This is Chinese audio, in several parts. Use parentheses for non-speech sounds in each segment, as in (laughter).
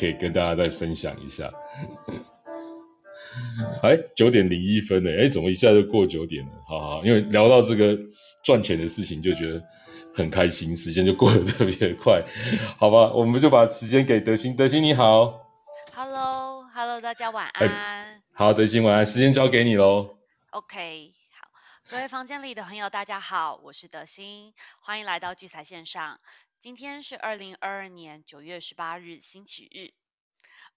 可以跟大家再分享一下。(laughs) 哎，九点零一分呢？哎，怎么一下就过九点了？好好，因为聊到这个赚钱的事情，就觉得很开心，时间就过得特别快。好吧，我们就把时间给德兴。德兴你好，Hello，Hello，大家晚安。好，德兴晚安，时间交给你喽。OK，好，各位房间里的朋友，大家好，我是德兴，欢迎来到聚财线上。今天是二零二二年九月十八日，星期日。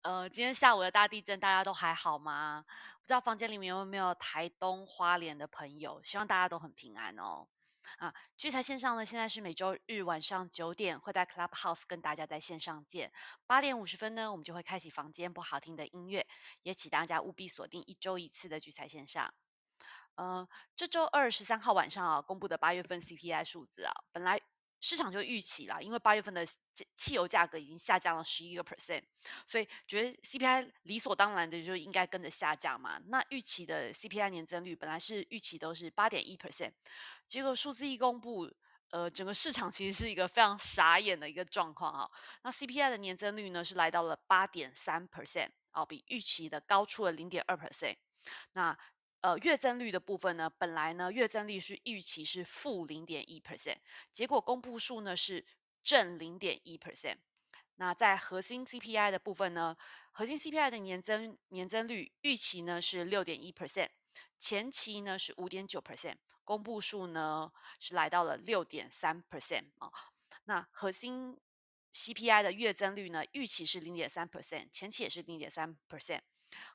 呃，今天下午的大地震，大家都还好吗？不知道房间里面有没有台东花莲的朋友？希望大家都很平安哦。啊，聚财线上呢，现在是每周日晚上九点会在 Clubhouse 跟大家在线上见。八点五十分呢，我们就会开启房间播好听的音乐，也请大家务必锁定一周一次的聚财线上。呃，这周二十三号晚上啊，公布的八月份 CPI 数字啊，本来。市场就预期啦，因为八月份的汽油价格已经下降了十一个 percent，所以觉得 CPI 理所当然的就应该跟着下降嘛。那预期的 CPI 年增率本来是预期都是八点一 percent，结果数字一公布，呃，整个市场其实是一个非常傻眼的一个状况啊。那 CPI 的年增率呢是来到了八点三 percent，哦，比预期的高出了零点二 percent。那呃，月增率的部分呢，本来呢月增率是预期是负零点一 percent，结果公布数呢是正零点一 percent。那在核心 CPI 的部分呢，核心 CPI 的年增年增率预期呢是六点一 percent，前期呢是五点九 percent，公布数呢是来到了六点三 percent 啊。那核心 CPI 的月增率呢，预期是零点三 percent，前期也是零点三 percent，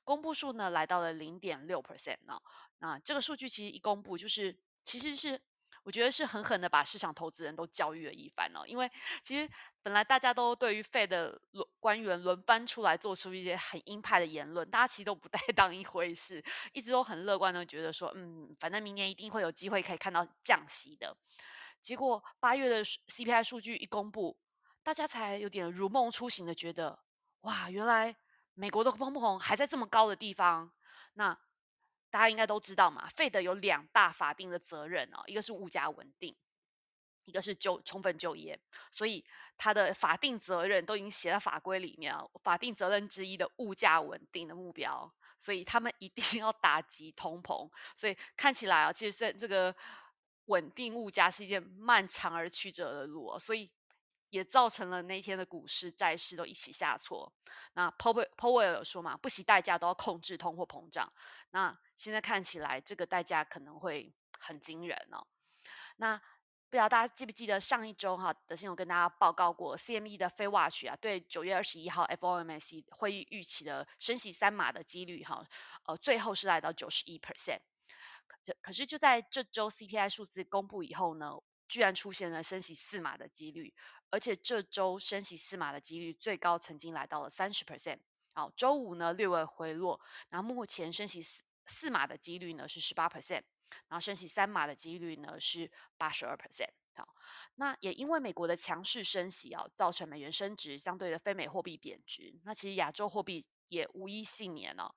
公布数呢来到了零点六 percent 呢。那这个数据其实一公布，就是其实是我觉得是狠狠的把市场投资人都教育了一番哦。因为其实本来大家都对于 Fed 的官员轮番出来做出一些很鹰派的言论，大家其实都不太 (laughs) 当一回事，一直都很乐观的觉得说，嗯，反正明年一定会有机会可以看到降息的。结果八月的 CPI 数据一公布。大家才有点如梦初醒的觉得，哇，原来美国的通膨还在这么高的地方。那大家应该都知道嘛，费德有两大法定的责任哦，一个是物价稳定，一个是就充分就业。所以他的法定责任都已经写在法规里面啊，法定责任之一的物价稳定的目标，所以他们一定要打击通膨。所以看起来啊，其实这个稳定物价是一件漫长而曲折的路，所以。也造成了那天的股市、债市都一起下挫。那 Powell Powell 有说嘛，不惜代价都要控制通货膨胀。那现在看起来，这个代价可能会很惊人哦。那不知道大家记不记得上一周哈，德信有跟大家报告过 CME 的非 watch 啊，对九月二十一号 FOMC 会议预期的升息三码的几率哈，呃，最后是来到九十一 percent。可可是就在这周 CPI 数字公布以后呢，居然出现了升息四码的几率。而且这周升息四码的几率最高曾经来到了三十 percent，好，周五呢略微回落，然后目前升息四四码的几率呢是十八 percent，然后升息三码的几率呢是八十二 percent，好，那也因为美国的强势升息啊，造成美元升值，相对的非美货币贬值，那其实亚洲货币也无一幸免哦，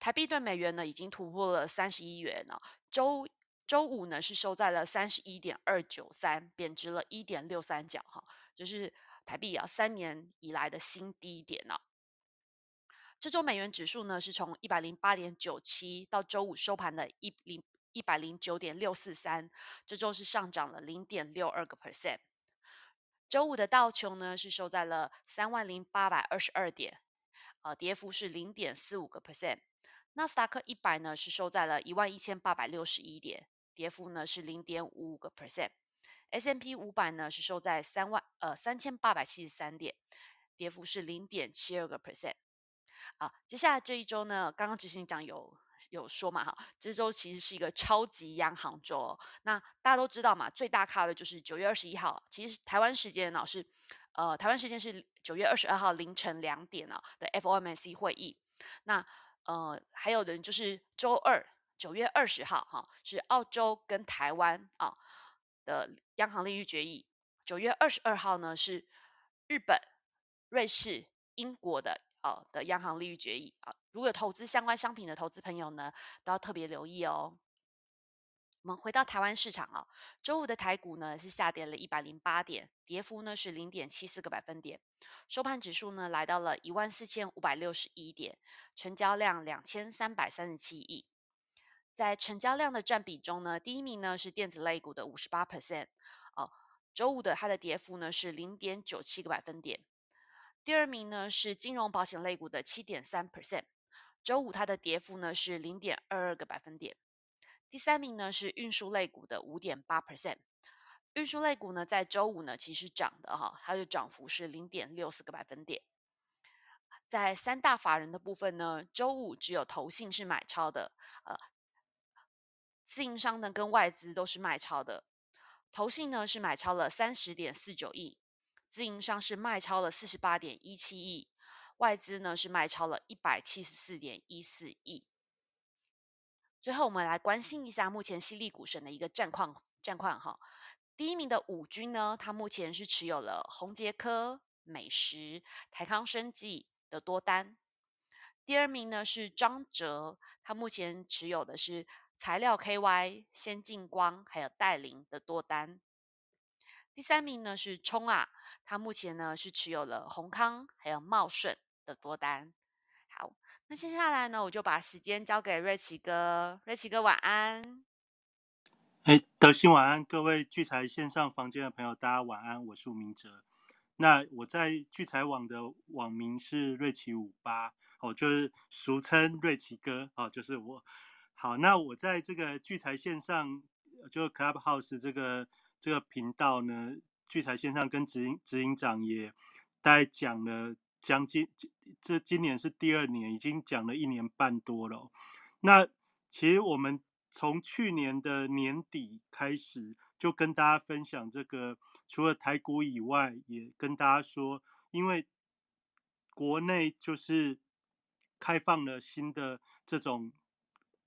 台币对美元呢已经突破了三十一元了，周。周五呢是收在了三十一点二九三，贬值了一点六三角，哈，就是台币啊三年以来的新低点呢。这周美元指数呢是从一百零八点九七到周五收盘的一零一百零九点六四三，这周是上涨了零点六二个 percent。周五的道琼呢是收在了三万零八百二十二点，呃，跌幅是零点四五个 percent。纳斯达克一百呢是收在了一万一千八百六十一点。跌幅呢是零点五五个 S M P 五百呢是收在三万呃三千八百七十三点，跌幅是零点七二个 percent。好，接下来这一周呢，刚刚执行长有有说嘛哈，这周其实是一个超级央行周。那大家都知道嘛，最大咖的就是九月二十一号，其实台湾时间呢是呃台湾时间是九月二十二号凌晨两点啊的 F O M C 会议。那呃还有的人就是周二。九月二十号，哈，是澳洲跟台湾啊的央行利率决议。九月二十二号呢，是日本、瑞士、英国的啊的央行利率决议啊。如果有投资相关商品的投资朋友呢，都要特别留意哦。我们回到台湾市场啊，周五的台股呢是下跌了一百零八点，跌幅呢是零点七四个百分点，收盘指数呢来到了一万四千五百六十一点，成交量两千三百三十七亿。在成交量的占比中呢，第一名呢是电子类股的五十八 percent，哦，周五的它的跌幅呢是零点九七个百分点。第二名呢是金融保险类股的七点三 percent，周五它的跌幅呢是零点二二个百分点。第三名呢是运输类股的五点八 percent，运输类股呢在周五呢其实涨的哈，它的涨幅是零点六四个百分点。在三大法人的部分呢，周五只有投信是买超的，呃，自营商呢跟外资都是卖超的，投信呢是买超了三十点四九亿，自营商是卖超了四十八点一七亿，外资呢是卖超了一百七十四点一四亿。最后，我们来关心一下目前犀利股神的一个战况战况哈。第一名的五军呢，它目前是持有了宏杰科、美食、台康生技的多单。第二名呢是张哲，他目前持有的是材料 KY、先进光还有戴琳的多单。第三名呢是冲啊，他目前呢是持有了宏康还有茂顺的多单。好。那接下来呢，我就把时间交给瑞奇哥。瑞奇哥晚安。哎，德兴晚安，各位聚财线上房间的朋友，大家晚安。我是吴明哲。那我在聚财网的网名是瑞奇五八，哦，就是俗称瑞奇哥，哦，就是我。好，那我在这个聚财线上，就 Clubhouse 这个这个频道呢，聚财线上跟执行执行长也大概讲了。将近这今年是第二年，已经讲了一年半多了。那其实我们从去年的年底开始，就跟大家分享这个，除了台股以外，也跟大家说，因为国内就是开放了新的这种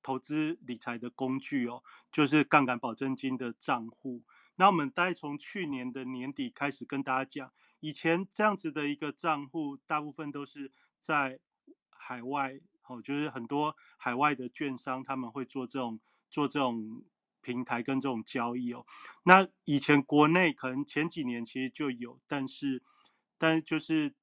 投资理财的工具哦，就是杠杆保证金的账户。那我们大概从去年的年底开始跟大家讲。以前这样子的一个账户，大部分都是在海外，哦，就是很多海外的券商他们会做这种做这种平台跟这种交易哦。那以前国内可能前几年其实就有，但是但就是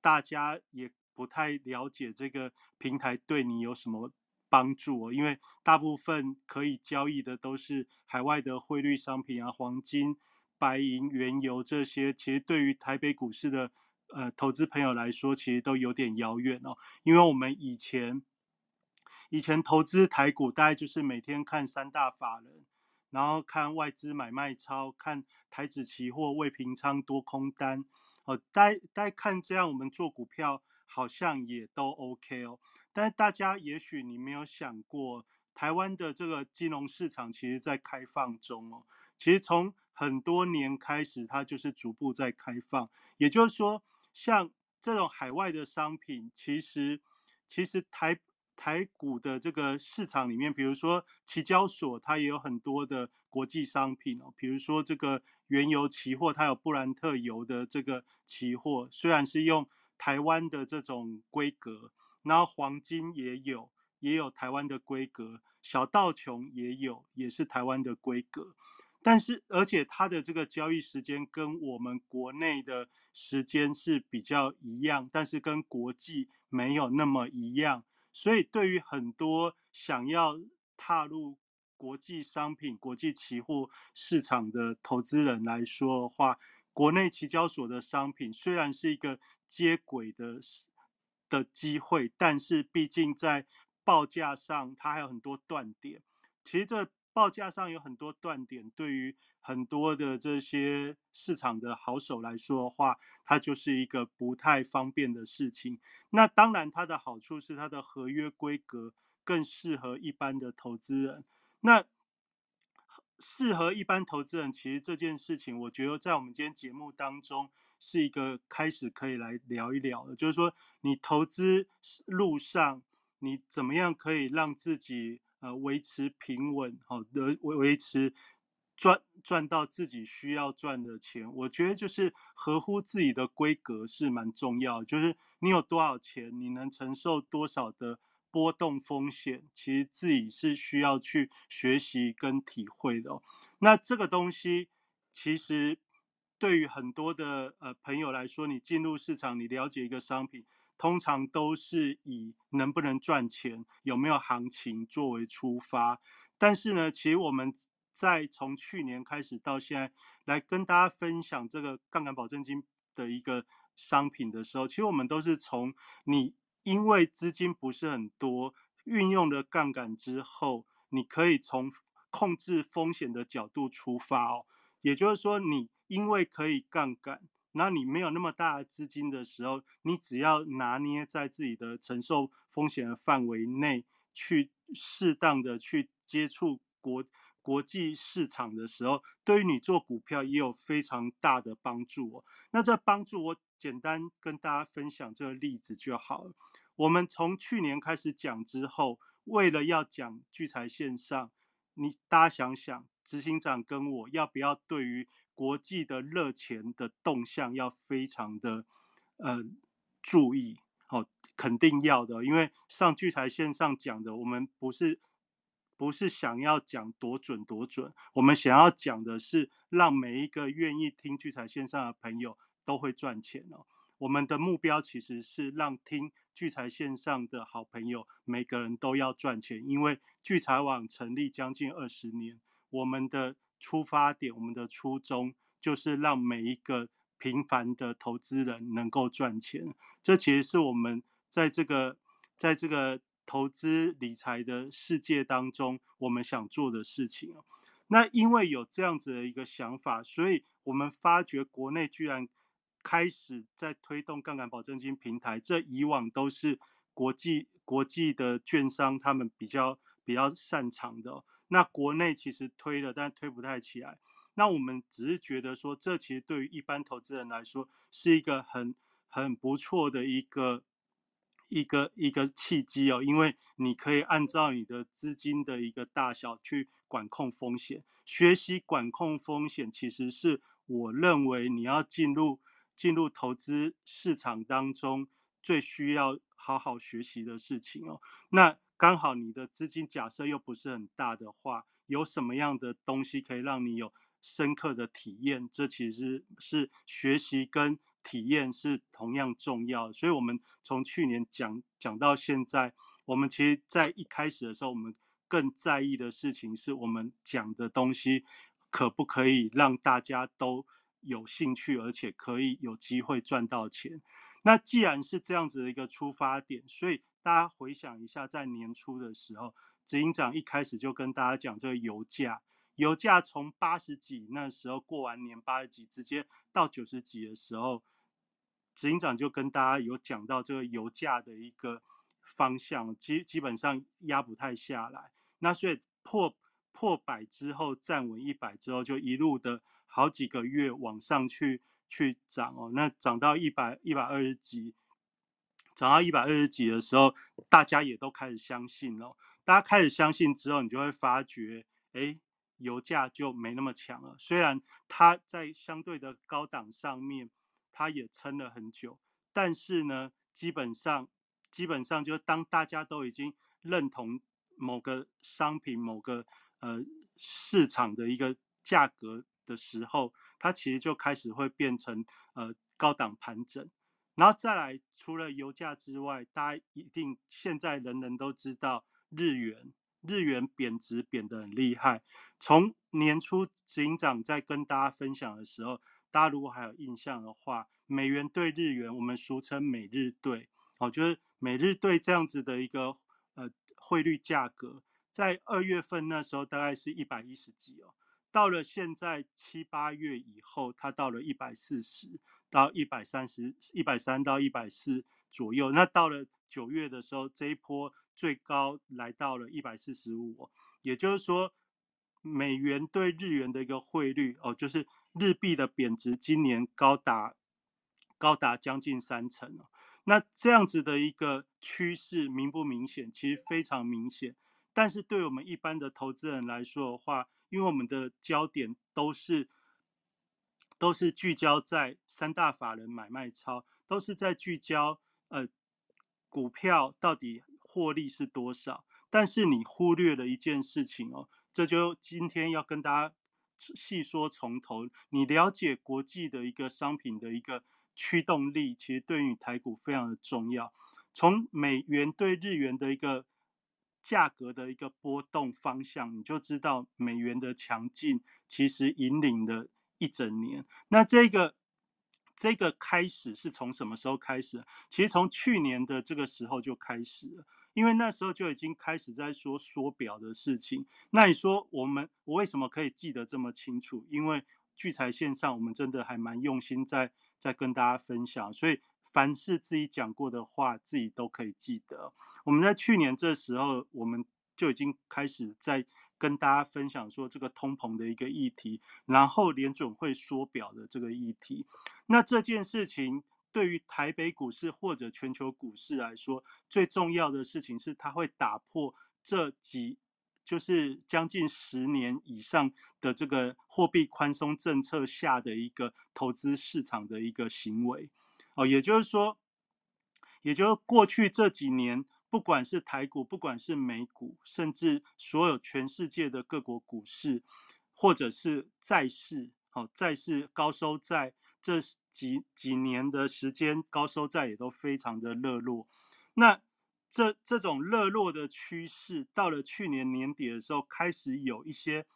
大家也不太了解这个平台对你有什么帮助哦，因为大部分可以交易的都是海外的汇率商品啊，黄金。白银、原油这些，其实对于台北股市的呃投资朋友来说，其实都有点遥远哦。因为我们以前以前投资台股，大概就是每天看三大法人，然后看外资买卖超，看台指期货未平仓多空单哦。大大看这样，我们做股票好像也都 OK 哦。但大家也许你没有想过，台湾的这个金融市场其实在开放中哦。其实从很多年开始，它就是逐步在开放。也就是说，像这种海外的商品，其实其实台台股的这个市场里面，比如说期交所，它也有很多的国际商品哦。比如说这个原油期货，它有布兰特油的这个期货，虽然是用台湾的这种规格，然后黄金也有，也有台湾的规格，小道琼也有，也是台湾的规格。但是，而且它的这个交易时间跟我们国内的时间是比较一样，但是跟国际没有那么一样。所以，对于很多想要踏入国际商品、国际期货市场的投资人来说的话，国内期交所的商品虽然是一个接轨的的机会，但是毕竟在报价上，它还有很多断点。其实这。报价上有很多断点，对于很多的这些市场的好手来说的话，它就是一个不太方便的事情。那当然，它的好处是它的合约规格更适合一般的投资人。那适合一般投资人，其实这件事情，我觉得在我们今天节目当中是一个开始可以来聊一聊的，就是说你投资路上，你怎么样可以让自己。呃，维持平稳，好的维维持赚赚到自己需要赚的钱，我觉得就是合乎自己的规格是蛮重要。就是你有多少钱，你能承受多少的波动风险，其实自己是需要去学习跟体会的。那这个东西，其实对于很多的呃朋友来说，你进入市场，你了解一个商品，通常都是以能不能赚钱、有没有行情作为出发。但是呢，其实我们在从去年开始到现在，来跟大家分享这个杠杆保证金的一个商品的时候，其实我们都是从你。因为资金不是很多，运用了杠杆之后，你可以从控制风险的角度出发哦。也就是说，你因为可以杠杆，那你没有那么大的资金的时候，你只要拿捏在自己的承受风险的范围内，去适当的去接触国国际市场的时候，对于你做股票也有非常大的帮助哦。那这帮助我简单跟大家分享这个例子就好了。我们从去年开始讲之后，为了要讲聚财线上，你大家想想，执行长跟我要不要对于国际的热钱的动向要非常的呃注意？哦，肯定要的，因为上聚财线上讲的，我们不是不是想要讲多准多准，我们想要讲的是让每一个愿意听聚财线上的朋友都会赚钱哦。我们的目标其实是让听聚财线上的好朋友每个人都要赚钱，因为聚财网成立将近二十年，我们的出发点、我们的初衷就是让每一个平凡的投资人能够赚钱。这其实是我们在这个在这个投资理财的世界当中，我们想做的事情那因为有这样子的一个想法，所以我们发觉国内居然。开始在推动杠杆保证金平台，这以往都是国际国际的券商他们比较比较擅长的。那国内其实推了，但推不太起来。那我们只是觉得说，这其实对于一般投资人来说，是一个很很不错的一个一个一个契机哦，因为你可以按照你的资金的一个大小去管控风险。学习管控风险，其实是我认为你要进入。进入投资市场当中最需要好好学习的事情哦。那刚好你的资金假设又不是很大的话，有什么样的东西可以让你有深刻的体验？这其实是学习跟体验是同样重要。所以，我们从去年讲讲到现在，我们其实在一开始的时候，我们更在意的事情是我们讲的东西可不可以让大家都。有兴趣，而且可以有机会赚到钱。那既然是这样子的一个出发点，所以大家回想一下，在年初的时候，执行长一开始就跟大家讲这个油价，油价从八十几那时候过完年八十几，直接到九十几的时候，执行长就跟大家有讲到这个油价的一个方向，基基本上压不太下来。那所以破破百之后站稳一百之后，就一路的。好几个月往上去去涨哦，那涨到一百一百二十几，涨到一百二十几的时候，大家也都开始相信了。大家开始相信之后，你就会发觉，哎，油价就没那么强了。虽然它在相对的高档上面，它也撑了很久，但是呢，基本上基本上就当大家都已经认同某个商品、某个呃市场的一个价格。的时候，它其实就开始会变成呃高档盘整，然后再来，除了油价之外，大家一定现在人人都知道日元，日元贬值贬得很厉害。从年初执行长在跟大家分享的时候，大家如果还有印象的话，美元对日元，我们俗称美日兑，哦，就是美日兑这样子的一个呃汇率价格，在二月份那时候大概是一百一十几哦。到了现在七八月以后，它到了一百四十到一百三十一百三到一百四左右。那到了九月的时候，这一波最高来到了一百四十五。也就是说，美元对日元的一个汇率哦，就是日币的贬值，今年高达高达将近三成哦。那这样子的一个趋势明不明显？其实非常明显。但是对我们一般的投资人来说的话，因为我们的焦点都是都是聚焦在三大法人买卖超，都是在聚焦呃股票到底获利是多少，但是你忽略了一件事情哦，这就今天要跟大家细说从头。你了解国际的一个商品的一个驱动力，其实对于台股非常的重要。从美元对日元的一个价格的一个波动方向，你就知道美元的强劲其实引领了一整年。那这个。这个开始是从什么时候开始？其实从去年的这个时候就开始了，因为那时候就已经开始在说缩表的事情。那你说我们我为什么可以记得这么清楚？因为聚财线上我们真的还蛮用心在在跟大家分享，所以凡是自己讲过的话，自己都可以记得。我们在去年这时候，我们就已经开始在。跟大家分享说这个通膨的一个议题，然后联准会缩表的这个议题。那这件事情对于台北股市或者全球股市来说，最重要的事情是它会打破这几就是将近十年以上的这个货币宽松政策下的一个投资市场的一个行为。哦，也就是说，也就是过去这几年。不管是台股，不管是美股，甚至所有全世界的各国股市，或者是债市，好，债市高收债这几几年的时间，高收债也都非常的热络。那这这种热络的趋势，到了去年年底的时候，开始有一些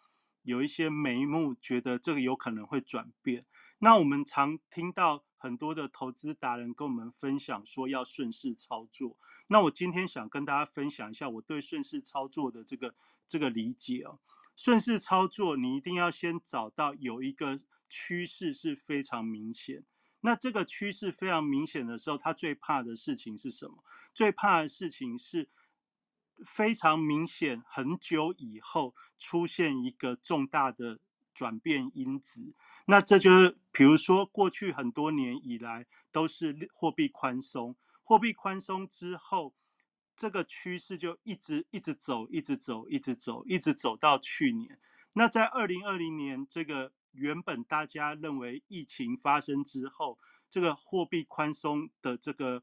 有一些眉目，觉得这个有可能会转变。那我们常听到很多的投资达人跟我们分享说，要顺势操作。那我今天想跟大家分享一下我对顺势操作的这个这个理解哦。顺势操作，你一定要先找到有一个趋势是非常明显。那这个趋势非常明显的时候，他最怕的事情是什么？最怕的事情是非常明显，很久以后出现一个重大的转变因子。那这就是，比如说过去很多年以来都是货币宽松。货币宽松之后，这个趋势就一直一直走，一直走，一直走，一直走到去年。那在二零二零年，这个原本大家认为疫情发生之后，这个货币宽松的这个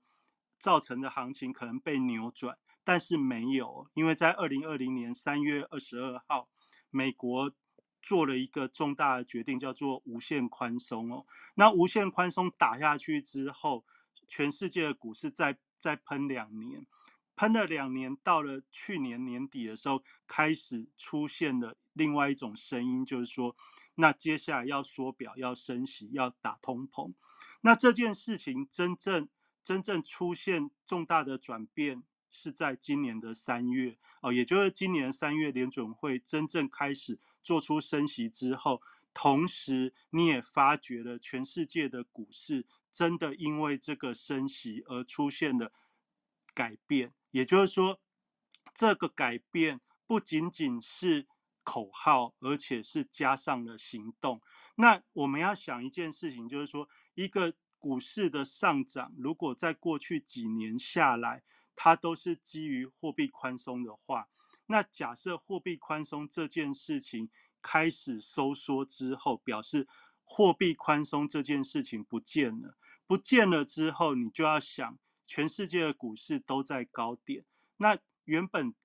造成的行情可能被扭转，但是没有，因为在二零二零年三月二十二号，美国做了一个重大的决定，叫做无限宽松哦。那无限宽松打下去之后，全世界的股市再再喷两年，喷了两年，到了去年年底的时候，开始出现了另外一种声音，就是说，那接下来要缩表、要升息、要打通膨。那这件事情真正真正出现重大的转变，是在今年的三月哦，也就是今年三月联准会真正开始做出升息之后，同时你也发觉了全世界的股市。真的因为这个升息而出现了改变，也就是说，这个改变不仅仅是口号，而且是加上了行动。那我们要想一件事情，就是说，一个股市的上涨，如果在过去几年下来，它都是基于货币宽松的话，那假设货币宽松这件事情开始收缩之后，表示。货币宽松这件事情不见了，不见了之后，你就要想，全世界的股市都在高点，那原本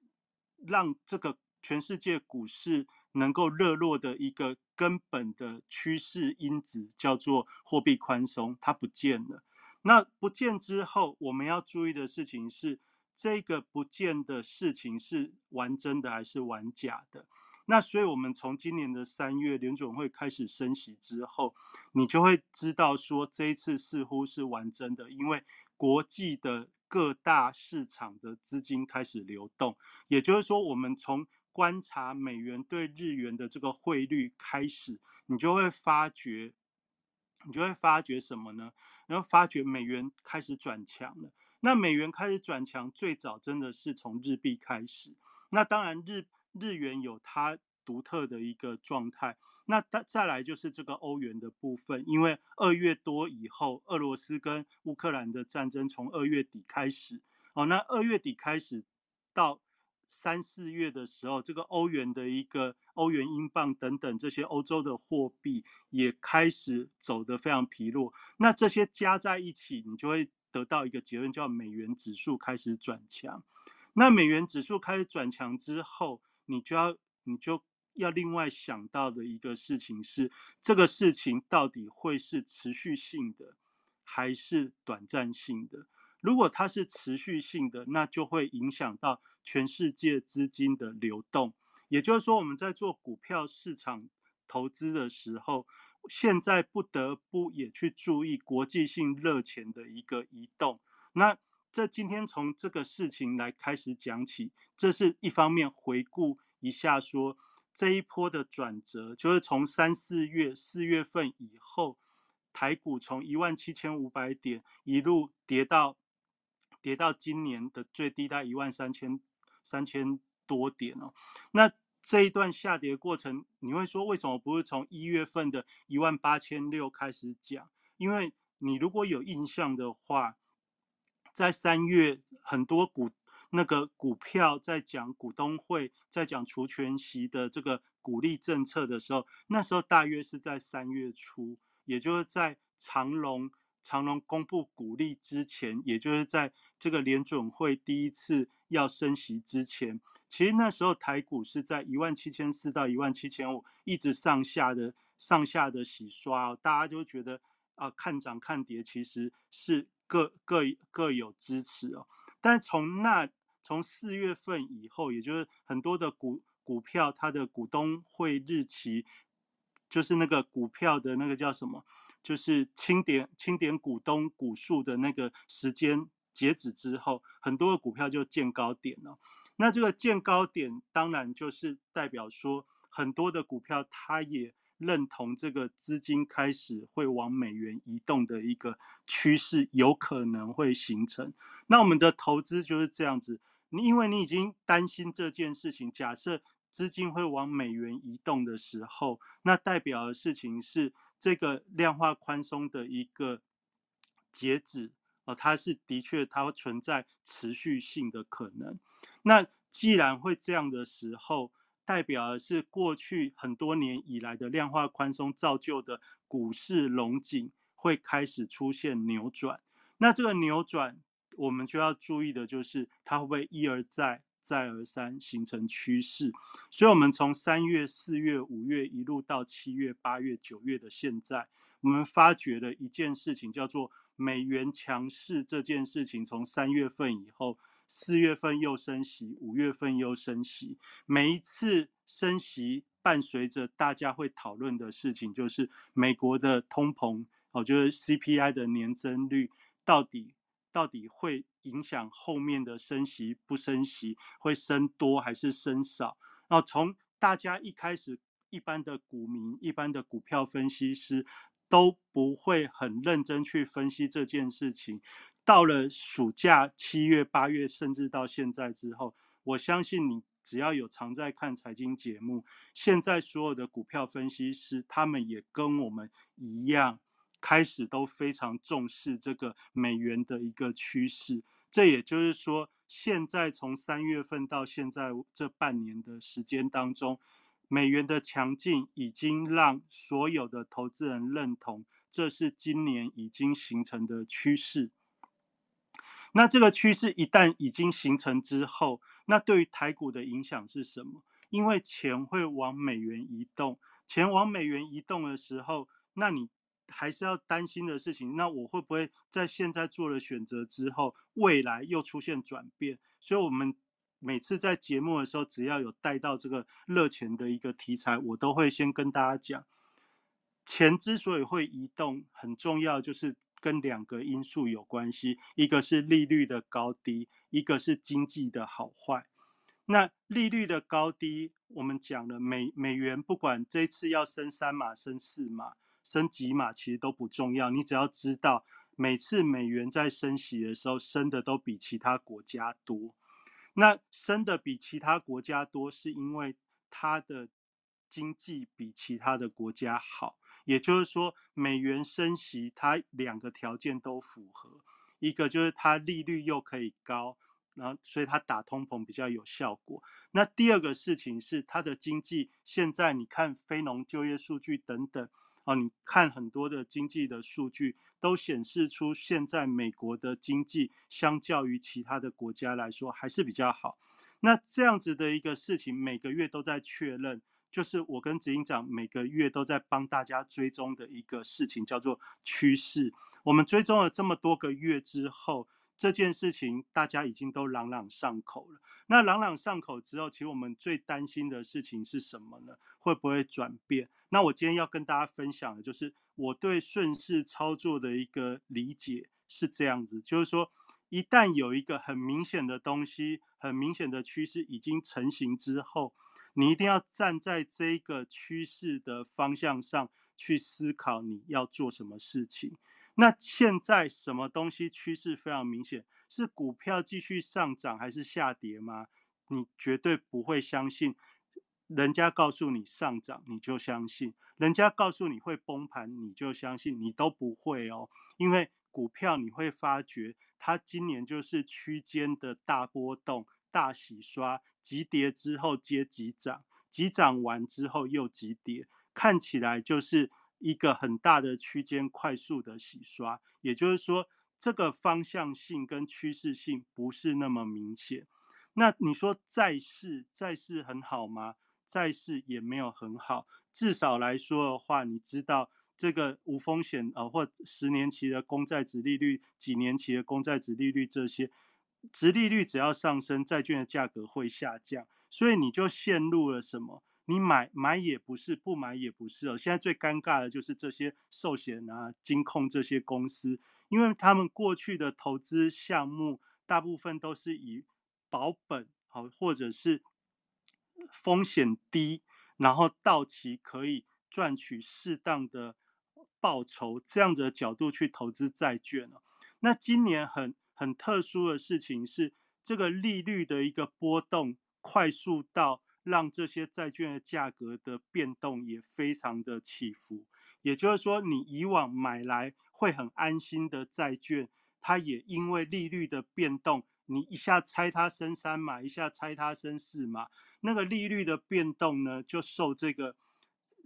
让这个全世界股市能够热络的一个根本的趋势因子，叫做货币宽松，它不见了。那不见之后，我们要注意的事情是，这个不见的事情是玩真的还是玩假的？那所以，我们从今年的三月联准会开始升息之后，你就会知道说，这一次似乎是玩真的，因为国际的各大市场的资金开始流动。也就是说，我们从观察美元对日元的这个汇率开始，你就会发觉，你就会发觉什么呢？然后发觉美元开始转强了。那美元开始转强，最早真的是从日币开始。那当然日。日元有它独特的一个状态，那再再来就是这个欧元的部分，因为二月多以后，俄罗斯跟乌克兰的战争从二月底开始，哦，那二月底开始到三四月的时候，这个欧元的一个欧元、英镑等等这些欧洲的货币也开始走得非常疲弱，那这些加在一起，你就会得到一个结论，叫美元指数开始转强。那美元指数开始转强之后，你就要你就要另外想到的一个事情是，这个事情到底会是持续性的还是短暂性的？如果它是持续性的，那就会影响到全世界资金的流动。也就是说，我们在做股票市场投资的时候，现在不得不也去注意国际性热钱的一个移动。那这今天从这个事情来开始讲起，这是一方面回顾一下说这一波的转折，就是从三四月四月份以后，台股从一万七千五百点一路跌到跌到今年的最低在一万三千三千多点哦。那这一段下跌过程，你会说为什么不是从一月份的一万八千六开始讲？因为你如果有印象的话。在三月，很多股那个股票在讲股东会，在讲除权息的这个鼓励政策的时候，那时候大约是在三月初，也就是在长隆长隆公布鼓励之前，也就是在这个联准会第一次要升息之前，其实那时候台股是在一万七千四到一万七千五，一直上下的上下的洗刷，大家就觉得啊看涨看跌其实是。各各各有支持哦，但从那从四月份以后，也就是很多的股股票，它的股东会日期，就是那个股票的那个叫什么，就是清点清点股东股数的那个时间截止之后，很多的股票就见高点了。那这个见高点，当然就是代表说，很多的股票它也。认同这个资金开始会往美元移动的一个趋势，有可能会形成。那我们的投资就是这样子，你因为你已经担心这件事情，假设资金会往美元移动的时候，那代表的事情是这个量化宽松的一个截止哦，它是的确它会存在持续性的可能。那既然会这样的时候，代表的是过去很多年以来的量化宽松造就的股市龙井会开始出现扭转。那这个扭转，我们就要注意的就是它会不会一而再、再而三形成趋势。所以，我们从三月、四月、五月一路到七月、八月、九月的现在，我们发觉了一件事情，叫做美元强势这件事情，从三月份以后。四月份又升息，五月份又升息。每一次升息，伴随着大家会讨论的事情，就是美国的通膨哦，就是 CPI 的年增率到底到底会影响后面的升息不升息，会升多还是升少？然后从大家一开始，一般的股民、一般的股票分析师都不会很认真去分析这件事情。到了暑假七月八月，甚至到现在之后，我相信你只要有常在看财经节目，现在所有的股票分析师，他们也跟我们一样，开始都非常重视这个美元的一个趋势。这也就是说，现在从三月份到现在这半年的时间当中，美元的强劲已经让所有的投资人认同，这是今年已经形成的趋势。那这个趋势一旦已经形成之后，那对于台股的影响是什么？因为钱会往美元移动，钱往美元移动的时候，那你还是要担心的事情。那我会不会在现在做了选择之后，未来又出现转变？所以，我们每次在节目的时候，只要有带到这个热钱的一个题材，我都会先跟大家讲，钱之所以会移动，很重要就是。跟两个因素有关系，一个是利率的高低，一个是经济的好坏。那利率的高低，我们讲了美美元不管这次要升三码、升四码、升几码，其实都不重要。你只要知道，每次美元在升息的时候，升的都比其他国家多。那升的比其他国家多，是因为它的经济比其他的国家好。也就是说，美元升息，它两个条件都符合，一个就是它利率又可以高，然后所以它打通膨比较有效果。那第二个事情是它的经济现在你看非农就业数据等等，哦，你看很多的经济的数据都显示出，现在美国的经济相较于其他的国家来说还是比较好。那这样子的一个事情，每个月都在确认，就是我跟执行长每个月都在帮大家追踪的一个事情，叫做趋势。我们追踪了这么多个月之后，这件事情大家已经都朗朗上口了。那朗朗上口之后，其实我们最担心的事情是什么呢？会不会转变？那我今天要跟大家分享的就是我对顺势操作的一个理解是这样子，就是说。一旦有一个很明显的东西、很明显的趋势已经成型之后，你一定要站在这个趋势的方向上去思考你要做什么事情。那现在什么东西趋势非常明显？是股票继续上涨还是下跌吗？你绝对不会相信，人家告诉你上涨你就相信，人家告诉你会崩盘你就相信，你都不会哦，因为股票你会发觉。它今年就是区间的大波动、大洗刷，急跌之后接急涨，急涨完之后又急跌，看起来就是一个很大的区间快速的洗刷。也就是说，这个方向性跟趋势性不是那么明显。那你说债市，债市很好吗？债市也没有很好，至少来说的话，你知道。这个无风险呃，或十年期的公债值利率、几年期的公债值利率这些，值利率只要上升，债券的价格会下降，所以你就陷入了什么？你买买也不是，不买也不是哦。现在最尴尬的就是这些寿险啊、金控这些公司，因为他们过去的投资项目大部分都是以保本好，或者是风险低，然后到期可以赚取适当的。报酬这样的角度去投资债券了。那今年很很特殊的事情是，这个利率的一个波动快速到让这些债券的价格的变动也非常的起伏。也就是说，你以往买来会很安心的债券，它也因为利率的变动，你一下猜它升三码，一下猜它升四码，那个利率的变动呢，就受这个。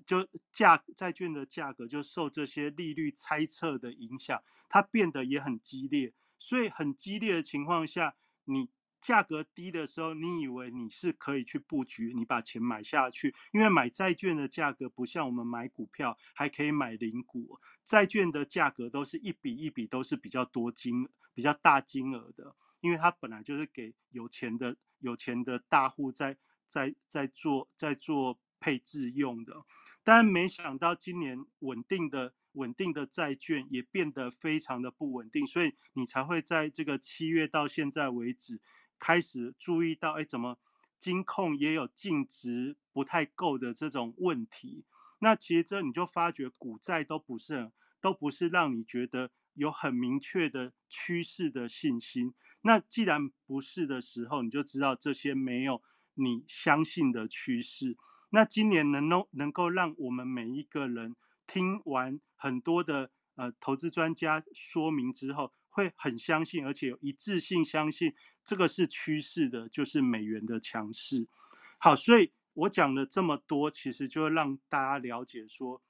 就价债券的价格就受这些利率猜测的影响，它变得也很激烈。所以很激烈的情况下，你价格低的时候，你以为你是可以去布局，你把钱买下去。因为买债券的价格不像我们买股票，还可以买零股。债券的价格都是一笔一笔都是比较多金、比较大金额的，因为它本来就是给有钱的、有钱的大户在在在做在做配置用的。但没想到今年稳定的稳定的债券也变得非常的不稳定，所以你才会在这个七月到现在为止开始注意到，哎，怎么金控也有净值不太够的这种问题？那其实这你就发觉股债都不是很都不是让你觉得有很明确的趋势的信心。那既然不是的时候，你就知道这些没有你相信的趋势。那今年能能能够让我们每一个人听完很多的呃投资专家说明之后，会很相信，而且有一致性相信这个是趋势的，就是美元的强势。好，所以我讲了这么多，其实就让大家了解说，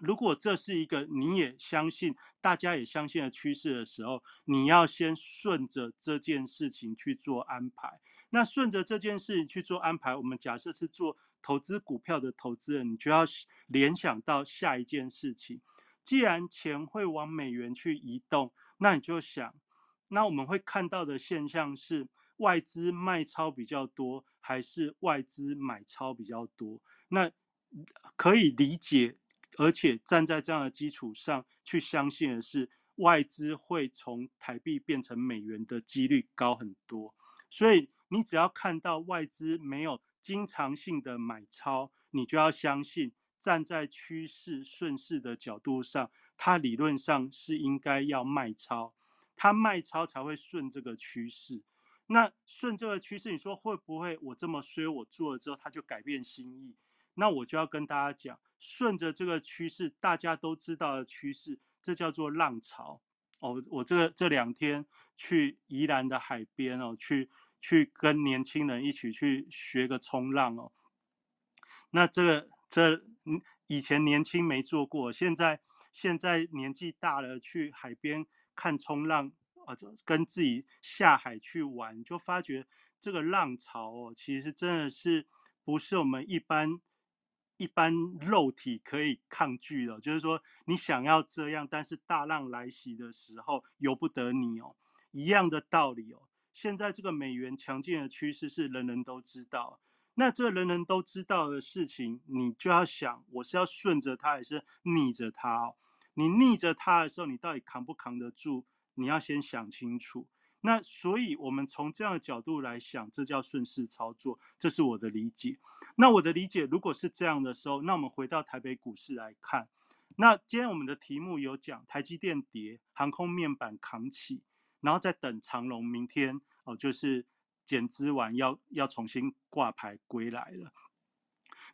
如果这是一个你也相信，大家也相信的趋势的时候，你要先顺着这件事情去做安排。那顺着这件事情去做安排，我们假设是做。投资股票的投资人，你就要联想到下一件事情。既然钱会往美元去移动，那你就想，那我们会看到的现象是外资卖超比较多，还是外资买超比较多？那可以理解，而且站在这样的基础上去相信的是，外资会从台币变成美元的几率高很多。所以你只要看到外资没有。经常性的买超，你就要相信，站在趋势顺势的角度上，它理论上是应该要卖超，它卖超才会顺这个趋势。那顺这个趋势，你说会不会我这么衰，我做了之后它就改变心意？那我就要跟大家讲，顺着这个趋势，大家都知道的趋势，这叫做浪潮。哦，我这个这两天去宜兰的海边哦，去。去跟年轻人一起去学个冲浪哦，那这个这，以前年轻没做过，现在现在年纪大了，去海边看冲浪啊，就跟自己下海去玩，就发觉这个浪潮哦，其实真的是不是我们一般一般肉体可以抗拒的。就是说，你想要这样，但是大浪来袭的时候，由不得你哦。一样的道理哦。现在这个美元强劲的趋势是人人都知道，那这人人都知道的事情，你就要想，我是要顺着它还是逆着它哦？你逆着它的时候，你到底扛不扛得住？你要先想清楚。那所以，我们从这样的角度来想，这叫顺势操作，这是我的理解。那我的理解，如果是这样的时候，那我们回到台北股市来看，那今天我们的题目有讲台积电跌，航空面板扛起。然后再等长龙明天哦，就是减资完要要重新挂牌归来了。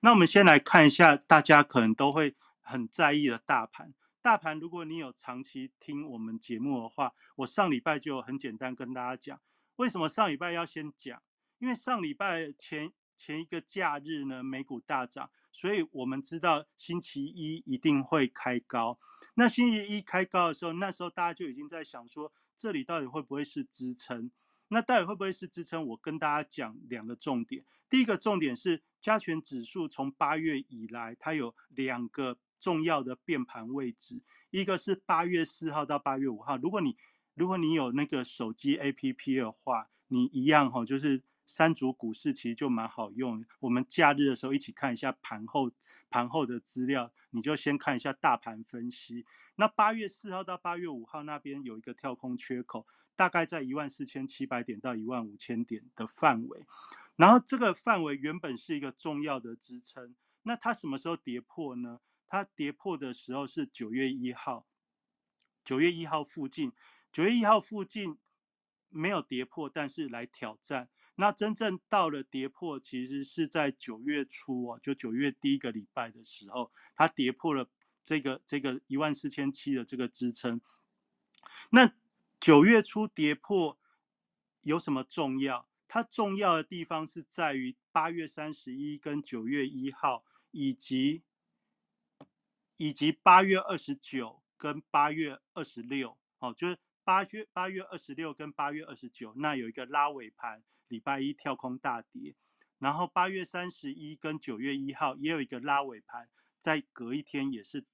那我们先来看一下大家可能都会很在意的大盘。大盘，如果你有长期听我们节目的话，我上礼拜就很简单跟大家讲，为什么上礼拜要先讲？因为上礼拜前前一个假日呢，美股大涨，所以我们知道星期一一定会开高。那星期一开高的时候，那时候大家就已经在想说。这里到底会不会是支撑？那到底会不会是支撑？我跟大家讲两个重点。第一个重点是加权指数从八月以来，它有两个重要的变盘位置，一个是八月四号到八月五号。如果你如果你有那个手机 APP 的话，你一样哈，就是三组股市其实就蛮好用。我们假日的时候一起看一下盘后盘后的资料，你就先看一下大盘分析。那八月四号到八月五号那边有一个跳空缺口，大概在一万四千七百点到一万五千点的范围，然后这个范围原本是一个重要的支撑，那它什么时候跌破呢？它跌破的时候是九月一号，九月一号附近，九月一号附近没有跌破，但是来挑战。那真正到了跌破，其实是在九月初哦，就九月第一个礼拜的时候，它跌破了。这个这个一万四千七的这个支撑，那九月初跌破有什么重要？它重要的地方是在于八月三十一跟九月一号，以及以及八月二十九跟八月二十六，哦，就是八月八月二十六跟八月二十九，那有一个拉尾盘，礼拜一跳空大跌，然后八月三十一跟九月一号也有一个拉尾盘，在隔一天也是。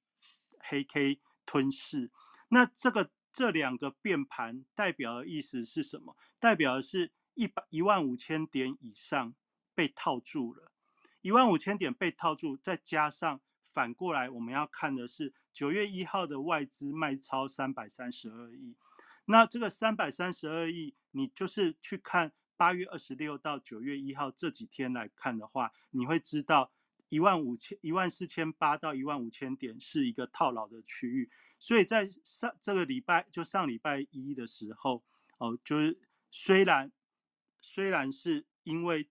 黑 K 吞噬，那这个这两个变盘代表的意思是什么？代表的是一百一万五千点以上被套住了，一万五千点被套住，再加上反过来我们要看的是九月一号的外资卖超三百三十二亿，那这个三百三十二亿，你就是去看八月二十六到九月一号这几天来看的话，你会知道。一万五千一万四千八到一万五千点是一个套牢的区域，所以在上这个礼拜就上礼拜一的时候，哦，就是虽然虽然是因为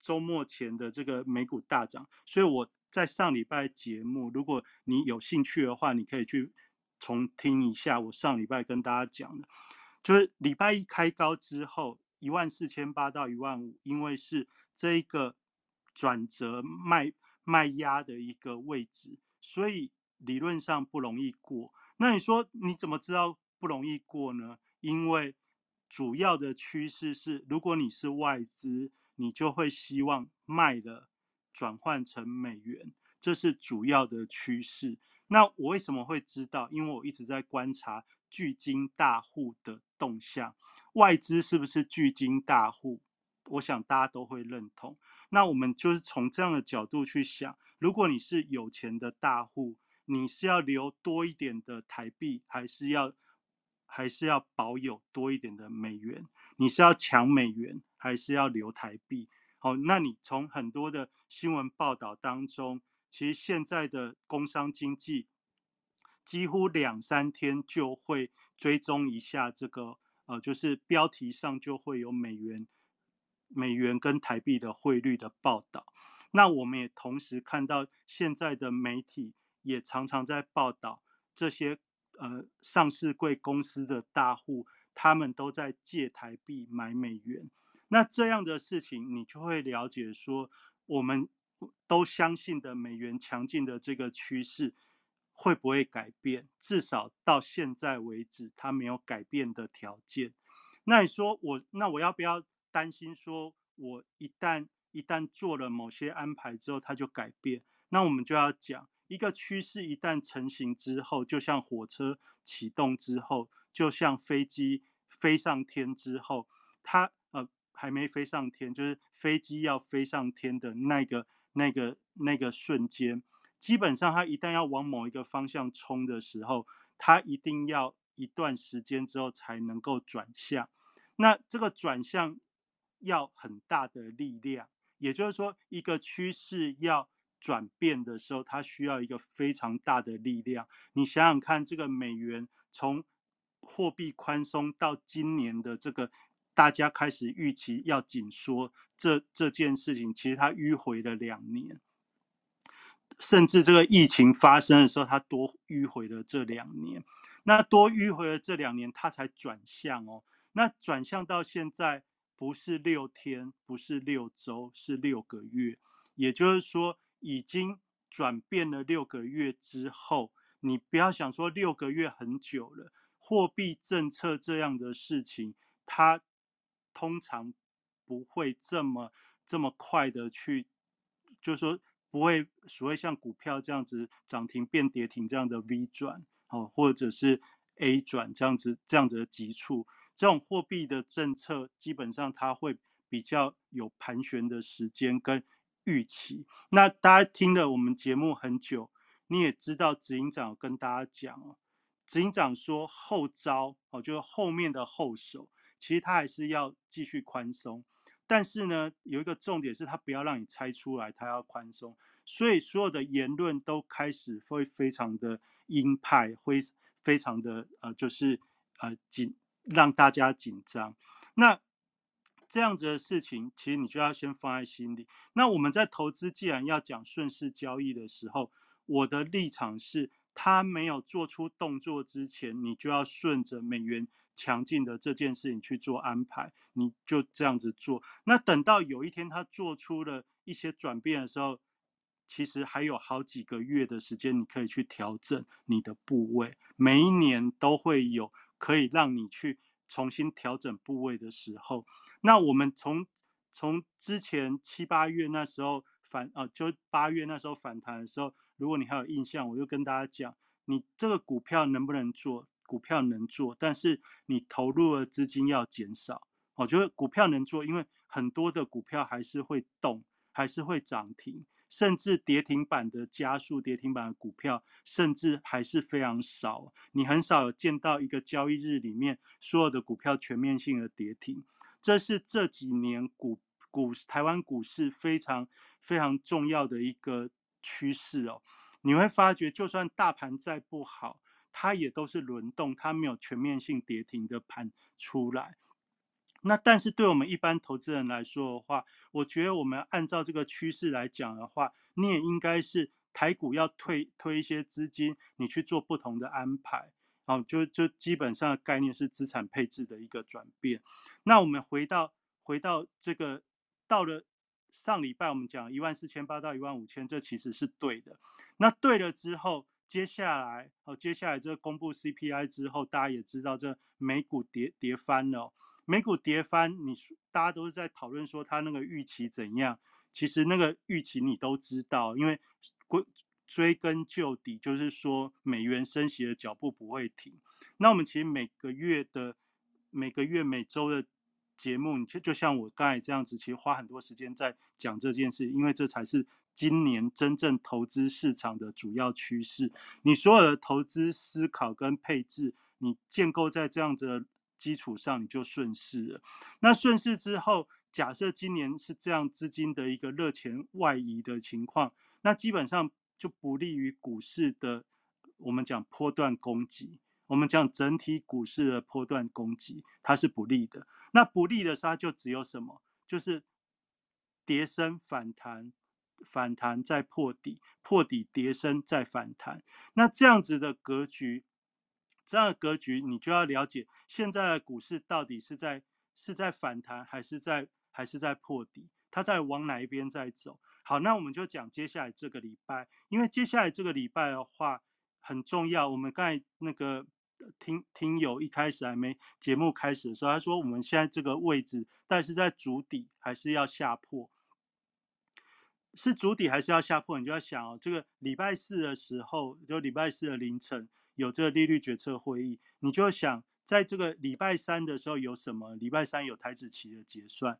周末前的这个美股大涨，所以我在上礼拜节目，如果你有兴趣的话，你可以去重听一下我上礼拜跟大家讲的，就是礼拜一开高之后一万四千八到一万五，因为是这一个转折卖。卖压的一个位置，所以理论上不容易过。那你说你怎么知道不容易过呢？因为主要的趋势是，如果你是外资，你就会希望卖的转换成美元，这是主要的趋势。那我为什么会知道？因为我一直在观察巨金大户的动向，外资是不是巨金大户？我想大家都会认同。那我们就是从这样的角度去想，如果你是有钱的大户，你是要留多一点的台币，还是要还是要保有多一点的美元？你是要抢美元，还是要留台币？好，那你从很多的新闻报道当中，其实现在的工商经济几乎两三天就会追踪一下这个，呃，就是标题上就会有美元。美元跟台币的汇率的报道，那我们也同时看到现在的媒体也常常在报道这些呃上市贵公司的大户，他们都在借台币买美元。那这样的事情，你就会了解说，我们都相信的美元强劲的这个趋势会不会改变？至少到现在为止，它没有改变的条件。那你说我，那我要不要担心？说我一旦一旦做了某些安排之后，它就改变？那我们就要讲，一个趋势一旦成型之后，就像火车启动之后，就像飞机飞上天之后，它还没飞上天，就是飞机要飞上天的那个那个那个瞬间，基本上它一旦要往某一个方向冲的时候，它一定要。一段时间之后才能够转向，那这个转向要很大的力量，也就是说，一个趋势要转变的时候，它需要一个非常大的力量。你想想看，这个美元从货币宽松到今年的这个大家开始预期要紧缩，这这件事情其实它迂回了两年，甚至这个疫情发生的时候，它多迂回了这两年。那多迂回了这两年，它才转向哦。那转向到现在不是六天，不是六周，是六个月。也就是说，已经转变了六个月之后，你不要想说六个月很久了。货币政策这样的事情，它通常不会这么这么快的去，就是说不会所谓像股票这样子涨停变跌停这样的 V 转。哦，或者是 A 转这样子，这样子的急促，这种货币的政策基本上它会比较有盘旋的时间跟预期。那大家听了我们节目很久，你也知道执行长跟大家讲哦，执行长说后招哦，就是后面的后手，其实他还是要继续宽松，但是呢，有一个重点是他不要让你猜出来他要宽松，所以所有的言论都开始会非常的。鹰派会非常的呃，就是呃紧，让大家紧张。那这样子的事情，其实你就要先放在心里。那我们在投资，既然要讲顺势交易的时候，我的立场是，他没有做出动作之前，你就要顺着美元强劲的这件事情去做安排，你就这样子做。那等到有一天他做出了一些转变的时候，其实还有好几个月的时间，你可以去调整你的部位。每一年都会有可以让你去重新调整部位的时候。那我们从从之前七八月那时候反啊，就八月那时候反弹的时候，如果你还有印象，我就跟大家讲，你这个股票能不能做？股票能做，但是你投入的资金要减少。我觉得股票能做，因为很多的股票还是会动，还是会涨停。甚至跌停板的加速，跌停板的股票甚至还是非常少，你很少有见到一个交易日里面所有的股票全面性的跌停，这是这几年股股台湾股市非常非常重要的一个趋势哦。你会发觉，就算大盘再不好，它也都是轮动，它没有全面性跌停的盘出来。那但是对我们一般投资人来说的话，我觉得我们按照这个趋势来讲的话，你也应该是台股要推推一些资金，你去做不同的安排，哦，就就基本上的概念是资产配置的一个转变。那我们回到回到这个到了上礼拜我们讲一万四千八到一万五千，这其实是对的。那对了之后，接下来哦，接下来这个公布 CPI 之后，大家也知道这美股跌跌翻了。美股跌翻，你大家都是在讨论说它那个预期怎样？其实那个预期你都知道，因为归追根究底，就是说美元升息的脚步不会停。那我们其实每个月的、每个月每周的节目，你就就像我刚才这样子，其实花很多时间在讲这件事，因为这才是今年真正投资市场的主要趋势。你所有的投资思考跟配置，你建构在这样子。基础上你就顺势了，那顺势之后，假设今年是这样资金的一个热钱外移的情况，那基本上就不利于股市的，我们讲波段攻击，我们讲整体股市的波段攻击，它是不利的。那不利的它就只有什么，就是跌升反弹，反弹再破底，破底跌升再反弹，那这样子的格局。这样的格局，你就要了解现在的股市到底是在是在反弹，还是在还是在破底？它在往哪一边在走？好，那我们就讲接下来这个礼拜，因为接下来这个礼拜的话很重要。我们刚才那个听听友一开始还没节目开始的时候，他说我们现在这个位置，但是在主底还是要下破？是主底还是要下破？你就要想哦，这个礼拜四的时候，就礼拜四的凌晨有这个利率决策会议，你就想在这个礼拜三的时候有什么？礼拜三有台子期的结算，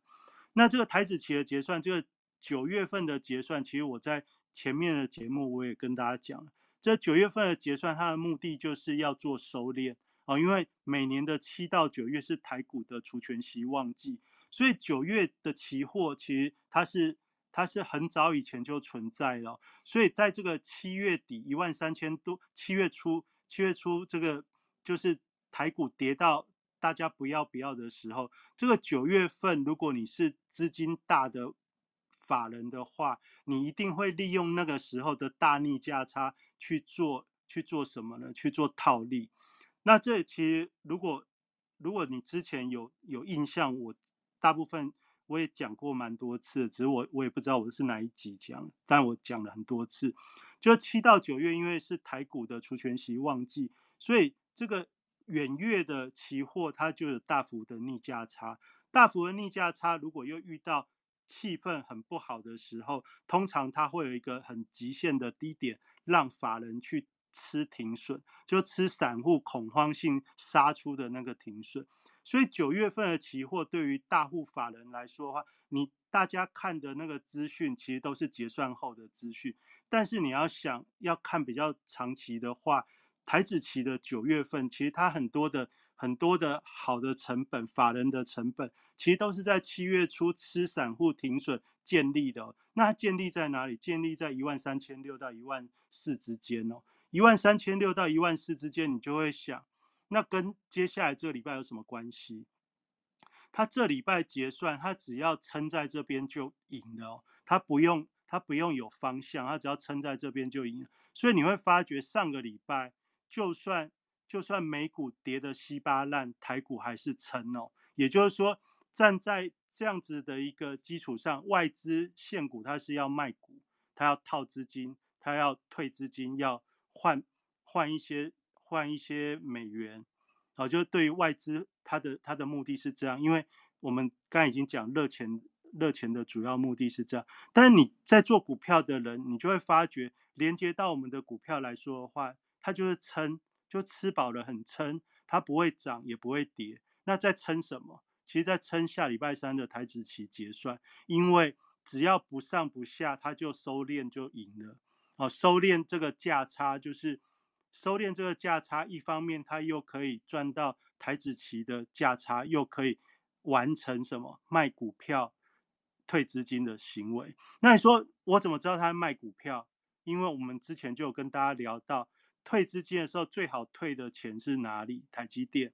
那这个台子期的结算，这个。九月份的结算，其实我在前面的节目我也跟大家讲了，这九月份的结算，它的目的就是要做收敛啊，因为每年的七到九月是台股的除权息旺季，所以九月的期货其实它是它是很早以前就存在了，所以在这个七月底一万三千多，七月初七月初这个就是台股跌到大家不要不要的时候，这个九月份如果你是资金大的。法人的话，你一定会利用那个时候的大逆价差去做去做什么呢？去做套利。那这其实如果如果你之前有有印象，我大部分我也讲过蛮多次，只是我我也不知道我是哪一集讲，但我讲了很多次。就七到九月，因为是台股的除权息旺季，所以这个远月的期货它就有大幅的逆价差。大幅的逆价差，如果又遇到气氛很不好的时候，通常它会有一个很极限的低点，让法人去吃停损，就吃散户恐慌性杀出的那个停损。所以九月份的期货对于大户法人来说的话，你大家看的那个资讯其实都是结算后的资讯，但是你要想要看比较长期的话，台子期的九月份其实它很多的。很多的好的成本，法人的成本，其实都是在七月初吃散户停损建立的。那建立在哪里？建立在一万三千六到一万四之间哦。一万三千六到一万四之间，你就会想，那跟接下来这个礼拜有什么关系？他这礼拜结算，他只要撑在这边就赢了。他不用，他不用有方向，他只要撑在这边就赢。所以你会发觉，上个礼拜就算。就算美股跌得稀巴烂，台股还是撑哦。也就是说，站在这样子的一个基础上，外资现股它是要卖股，它要套资金，它要退资金，要换换一些换一些美元。好，就是对于外资，它的它的目的是这样。因为我们刚才已经讲热钱热钱的主要目的是这样。但是你在做股票的人，你就会发觉，连接到我们的股票来说的话，它就是撑。就吃饱了很撑，它不会涨也不会跌。那在撑什么？其实，在撑下礼拜三的台指期结算，因为只要不上不下，它就收敛就赢了。哦，收敛这个价差就是收敛这个价差，一方面它又可以赚到台子期的价差，又可以完成什么卖股票退资金的行为。那你说我怎么知道他卖股票？因为我们之前就有跟大家聊到。退资金的时候，最好退的钱是哪里？台积电。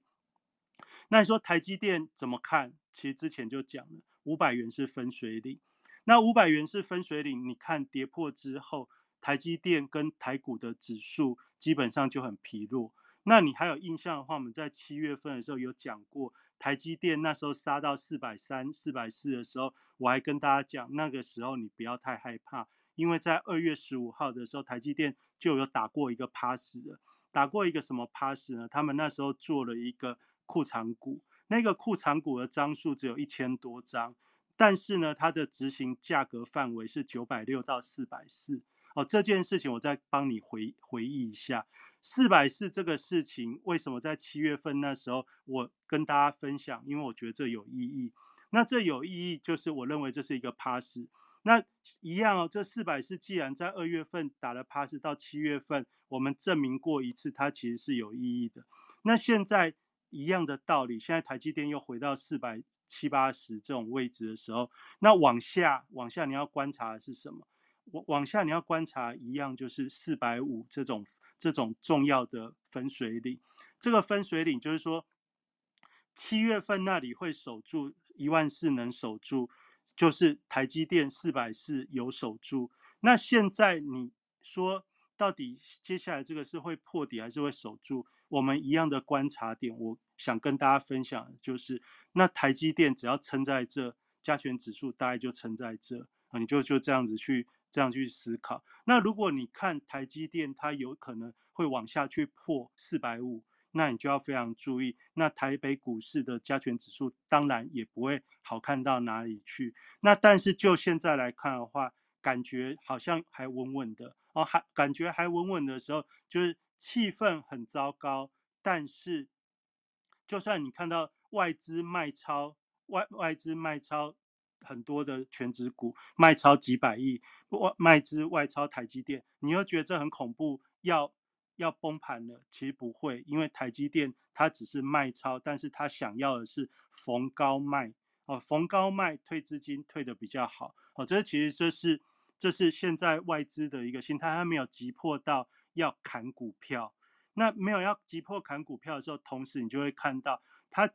那你说台积电怎么看？其实之前就讲了，五百元是分水岭。那五百元是分水岭，你看跌破之后，台积电跟台股的指数基本上就很疲弱。那你还有印象的话，我们在七月份的时候有讲过，台积电那时候杀到四百三、四百四的时候，我还跟大家讲，那个时候你不要太害怕。因为在二月十五号的时候，台积电就有打过一个 pass 的，打过一个什么 pass 呢？他们那时候做了一个库藏股，那个库藏股的张数只有一千多张，但是呢，它的执行价格范围是九百六到四百四。哦，这件事情我再帮你回回忆一下，四百四这个事情为什么在七月份那时候我跟大家分享？因为我觉得这有意义。那这有意义就是我认为这是一个 pass。那一样哦，这四百四既然在二月份打了 pass，到七月份我们证明过一次，它其实是有意义的。那现在一样的道理，现在台积电又回到四百七八十这种位置的时候，那往下往下你要观察的是什么？往往下你要观察一样就是四百五这种这种重要的分水岭。这个分水岭就是说，七月份那里会守住一万四，能守住。就是台积电四百四有守住，那现在你说到底接下来这个是会破底还是会守住？我们一样的观察点，我想跟大家分享就是，那台积电只要撑在这，加权指数大概就撑在这，啊，你就就这样子去这样去思考。那如果你看台积电，它有可能会往下去破四百五，那你就要非常注意。那台北股市的加权指数当然也不会好看到哪里去。那但是就现在来看的话，感觉好像还稳稳的哦，还感觉还稳稳的时候，就是气氛很糟糕，但是就算你看到外资卖超，外外资卖超很多的全指股，卖超几百亿，外卖资外超台积电，你又觉得这很恐怖，要要崩盘了？其实不会，因为台积电它只是卖超，但是它想要的是逢高卖哦，逢高卖退资金退的比较好哦，这其实这是这是现在外资的一个心态，它没有急迫到要砍股票。那没有要急迫砍股票的时候，同时你就会看到，它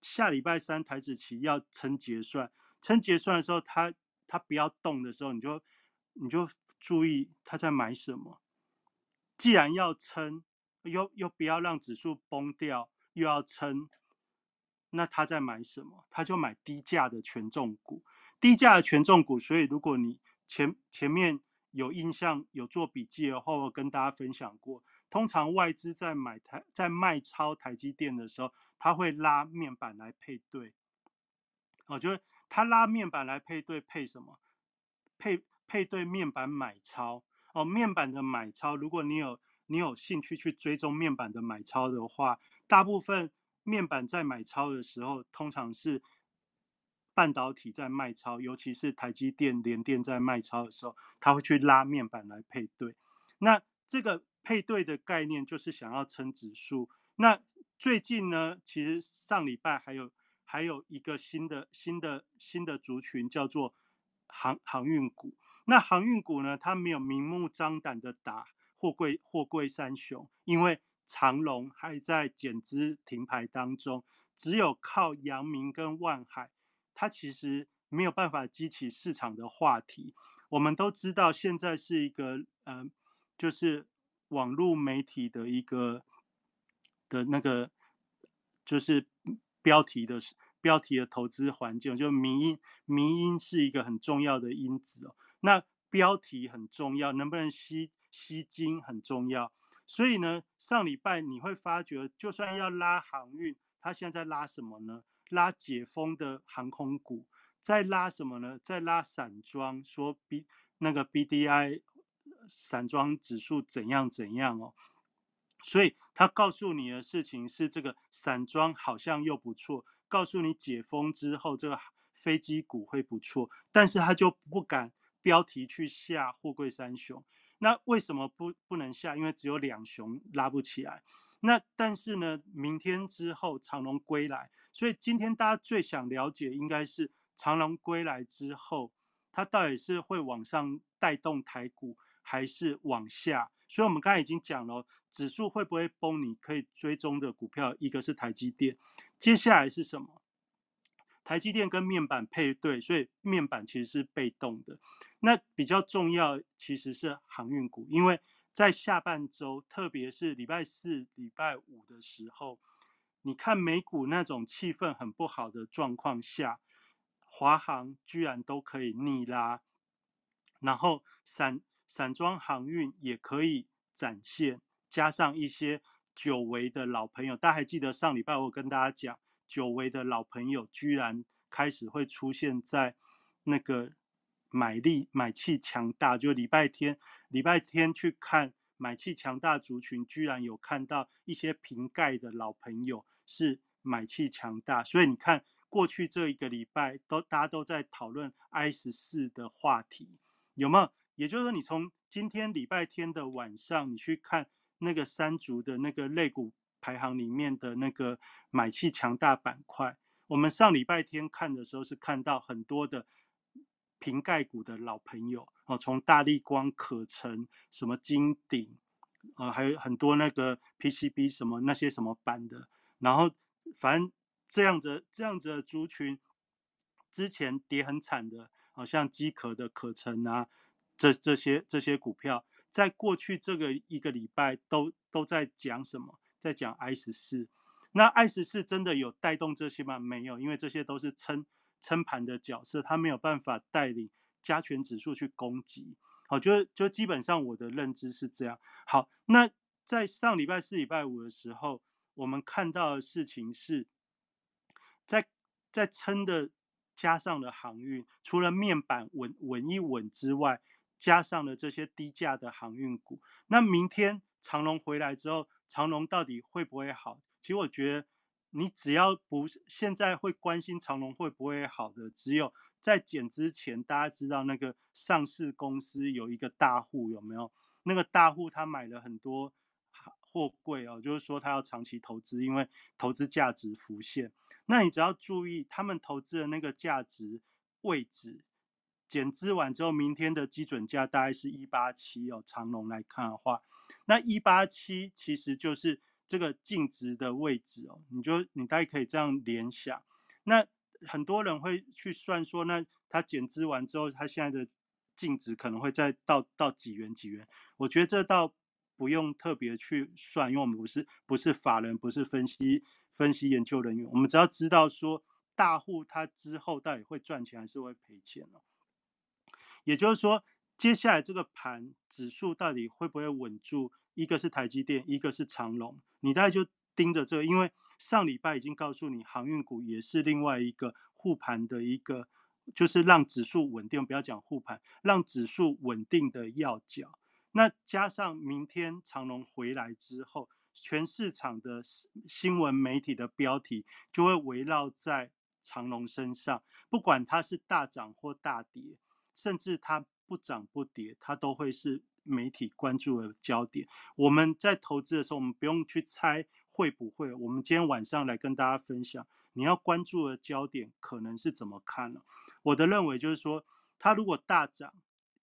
下礼拜三台子期要称结算，称结算的时候，它它不要动的时候，你就你就注意他在买什么。既然要撑，又又不要让指数崩掉，又要撑，那他在买什么？他就买低价的权重股，低价的权重股。所以如果你前前面有印象、有做笔记的话，我跟大家分享过。通常外资在买台在卖超台积电的时候，他会拉面板来配对。我觉得他拉面板来配对，配什么？配配对面板买超哦。面板的买超，如果你有你有兴趣去追踪面板的买超的话，大部分面板在买超的时候，通常是半导体在卖超，尤其是台积电、联电在卖超的时候，他会去拉面板来配对。那这个。配对的概念就是想要撑指数。那最近呢，其实上礼拜还有还有一个新的新的新的族群叫做航航运股。那航运股呢，它没有明目张胆的打货柜货柜三雄，因为长龙还在减资停牌当中，只有靠阳明跟万海，它其实没有办法激起市场的话题。我们都知道现在是一个呃，就是。网络媒体的一个的那个就是标题的标题的投资环境，就民音民音是一个很重要的因子哦。那标题很重要，能不能吸吸金很重要。所以呢，上礼拜你会发觉，就算要拉航运，它现在拉什么呢？拉解封的航空股，在拉什么呢？在拉散装，说 B 那个 BDI。散装指数怎样怎样哦，所以他告诉你的事情是这个散装好像又不错，告诉你解封之后这个飞机股会不错，但是他就不敢标题去下货柜三雄。那为什么不不能下？因为只有两雄拉不起来。那但是呢，明天之后长龙归来，所以今天大家最想了解应该是长龙归来之后，它到底是会往上带动台股。还是往下，所以我们刚才已经讲了，指数会不会崩？你可以追踪的股票，一个是台积电，接下来是什么？台积电跟面板配对，所以面板其实是被动的。那比较重要其实是航运股，因为在下半周，特别是礼拜四、礼拜五的时候，你看美股那种气氛很不好的状况下，华航居然都可以逆拉，然后散。散装航运也可以展现，加上一些久违的老朋友，大家还记得上礼拜我跟大家讲，久违的老朋友居然开始会出现在那个买力买气强大，就礼拜天礼拜天去看买气强大族群，居然有看到一些瓶盖的老朋友是买气强大，所以你看过去这一个礼拜都大家都在讨论 I 十四的话题，有没有？也就是说，你从今天礼拜天的晚上，你去看那个三足的那个肋骨排行里面的那个买气强大板块，我们上礼拜天看的时候是看到很多的瓶盖股的老朋友哦，从大力光、可成、什么金鼎，呃，还有很多那个 PCB 什么那些什么板的，然后反正这样子这样子的族群，之前跌很惨的，好像机壳的可成啊。这这些这些股票，在过去这个一个礼拜都都在讲什么？在讲 I 十四。那 I 十四真的有带动这些吗？没有，因为这些都是撑撑盘的角色，它没有办法带领加权指数去攻击。好，就就基本上我的认知是这样。好，那在上礼拜四、礼拜五的时候，我们看到的事情是，在在撑的加上了航运，除了面板稳稳一稳之外，加上了这些低价的航运股。那明天长龙回来之后，长龙到底会不会好？其实我觉得，你只要不现在会关心长龙会不会好的，只有在减之前，大家知道那个上市公司有一个大户有没有？那个大户他买了很多货柜哦，就是说他要长期投资，因为投资价值浮现。那你只要注意他们投资的那个价值位置，减资完之后，明天的基准价大概是一八七哦。长龙来看的话，那一八七其实就是这个净值的位置哦。你就你大概可以这样联想。那很多人会去算说，那它减资完之后，它现在的净值可能会再到到几元几元？我觉得这倒不用特别去算，因为我们不是不是法人，不是分析。分析研究人员，我们只要知道说大户他之后到底会赚钱还是会赔钱哦。也就是说，接下来这个盘指数到底会不会稳住？一个是台积电，一个是长隆，你大概就盯着这个，因为上礼拜已经告诉你，航运股也是另外一个护盘的一个，就是让指数稳定，不要讲护盘，让指数稳定的要角。那加上明天长隆回来之后。全市场的新闻媒体的标题就会围绕在长隆身上，不管它是大涨或大跌，甚至它不涨不跌，它都会是媒体关注的焦点。我们在投资的时候，我们不用去猜会不会。我们今天晚上来跟大家分享，你要关注的焦点可能是怎么看呢？我的认为就是说，它如果大涨，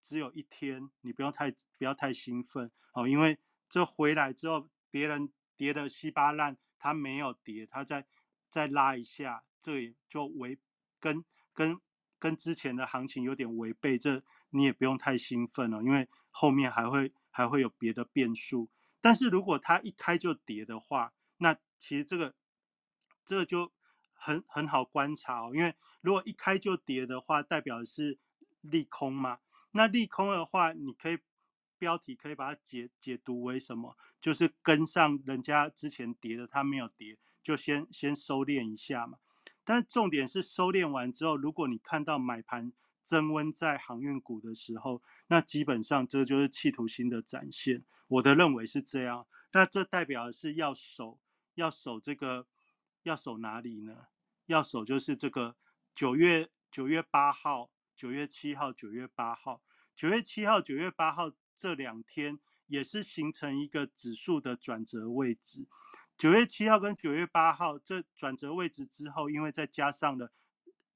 只有一天，你不要太不要太兴奋哦，因为这回来之后。别人跌的稀巴烂，它没有跌，它再再拉一下，这也就违跟跟跟之前的行情有点违背，这你也不用太兴奋了，因为后面还会还会有别的变数。但是如果它一开就跌的话，那其实这个这个就很很好观察哦，因为如果一开就跌的话，代表是利空嘛。那利空的话，你可以。标题可以把它解解读为什么？就是跟上人家之前跌的，它没有跌，就先先收敛一下嘛。但重点是收敛完之后，如果你看到买盘增温在航运股的时候，那基本上这就是企图心的展现。我的认为是这样。那这代表的是要守，要守这个，要守哪里呢？要守就是这个九月九月八号、九月七号、九月八号、九月七号、九月八号。这两天也是形成一个指数的转折位置，九月七号跟九月八号这转折位置之后，因为再加上了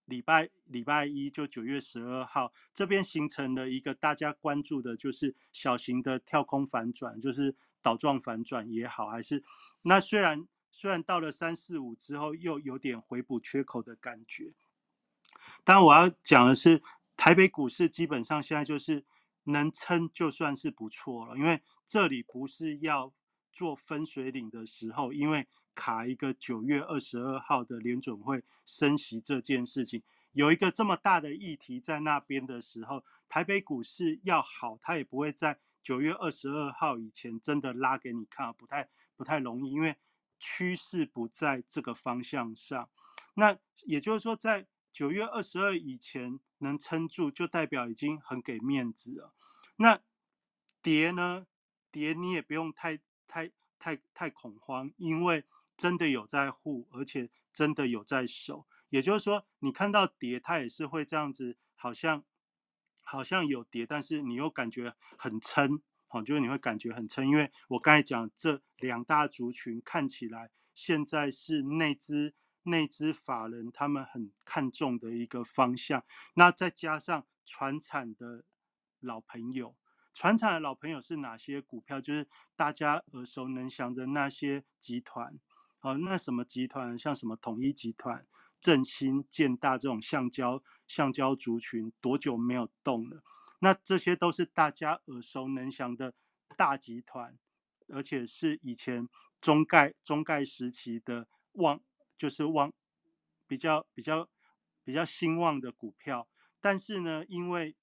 礼拜礼拜一就九月十二号这边形成了一个大家关注的，就是小型的跳空反转，就是倒状反转也好，还是那虽然虽然到了三四五之后又有点回补缺口的感觉，但我要讲的是台北股市基本上现在就是。能撑就算是不错了，因为这里不是要做分水岭的时候，因为卡一个九月二十二号的联准会升息这件事情，有一个这么大的议题在那边的时候，台北股市要好，它也不会在九月二十二号以前真的拉给你看，不太不太容易，因为趋势不在这个方向上。那也就是说，在九月二十二以前能撑住，就代表已经很给面子了。那跌呢？跌你也不用太太太太恐慌，因为真的有在护，而且真的有在守。也就是说，你看到跌，它也是会这样子，好像好像有跌，但是你又感觉很撑，好，就是你会感觉很撑。因为我刚才讲这两大族群看起来现在是内资。内资法人他们很看重的一个方向，那再加上传产的老朋友，船产的老朋友是哪些股票？就是大家耳熟能详的那些集团，哦，那什么集团？像什么统一集团、振兴、建大这种橡胶橡胶族群，多久没有动了？那这些都是大家耳熟能详的大集团，而且是以前中概中概时期的旺。就是旺比较比较比较兴旺的股票，但是呢，因为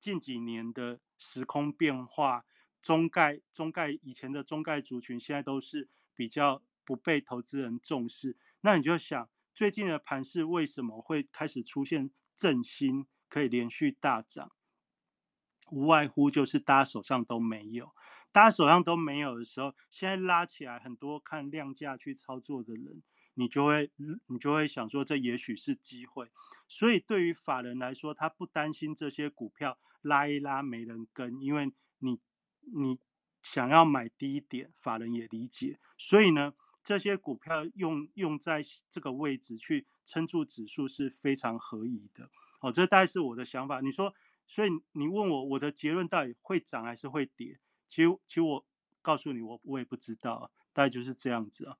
近几年的时空变化，中概中概以前的中概族群现在都是比较不被投资人重视。那你就想，最近的盘势为什么会开始出现振兴，可以连续大涨？无外乎就是大家手上都没有，大家手上都没有的时候，现在拉起来，很多看量价去操作的人，你就会你就会想说，这也许是机会。所以对于法人来说，他不担心这些股票拉一拉没人跟，因为你你想要买低一点，法人也理解。所以呢，这些股票用用在这个位置去撑住指数是非常合宜的。哦，这大概是我的想法。你说。所以你问我我的结论到底会涨还是会跌？其实其实我告诉你，我我也不知道，大概就是这样子啊。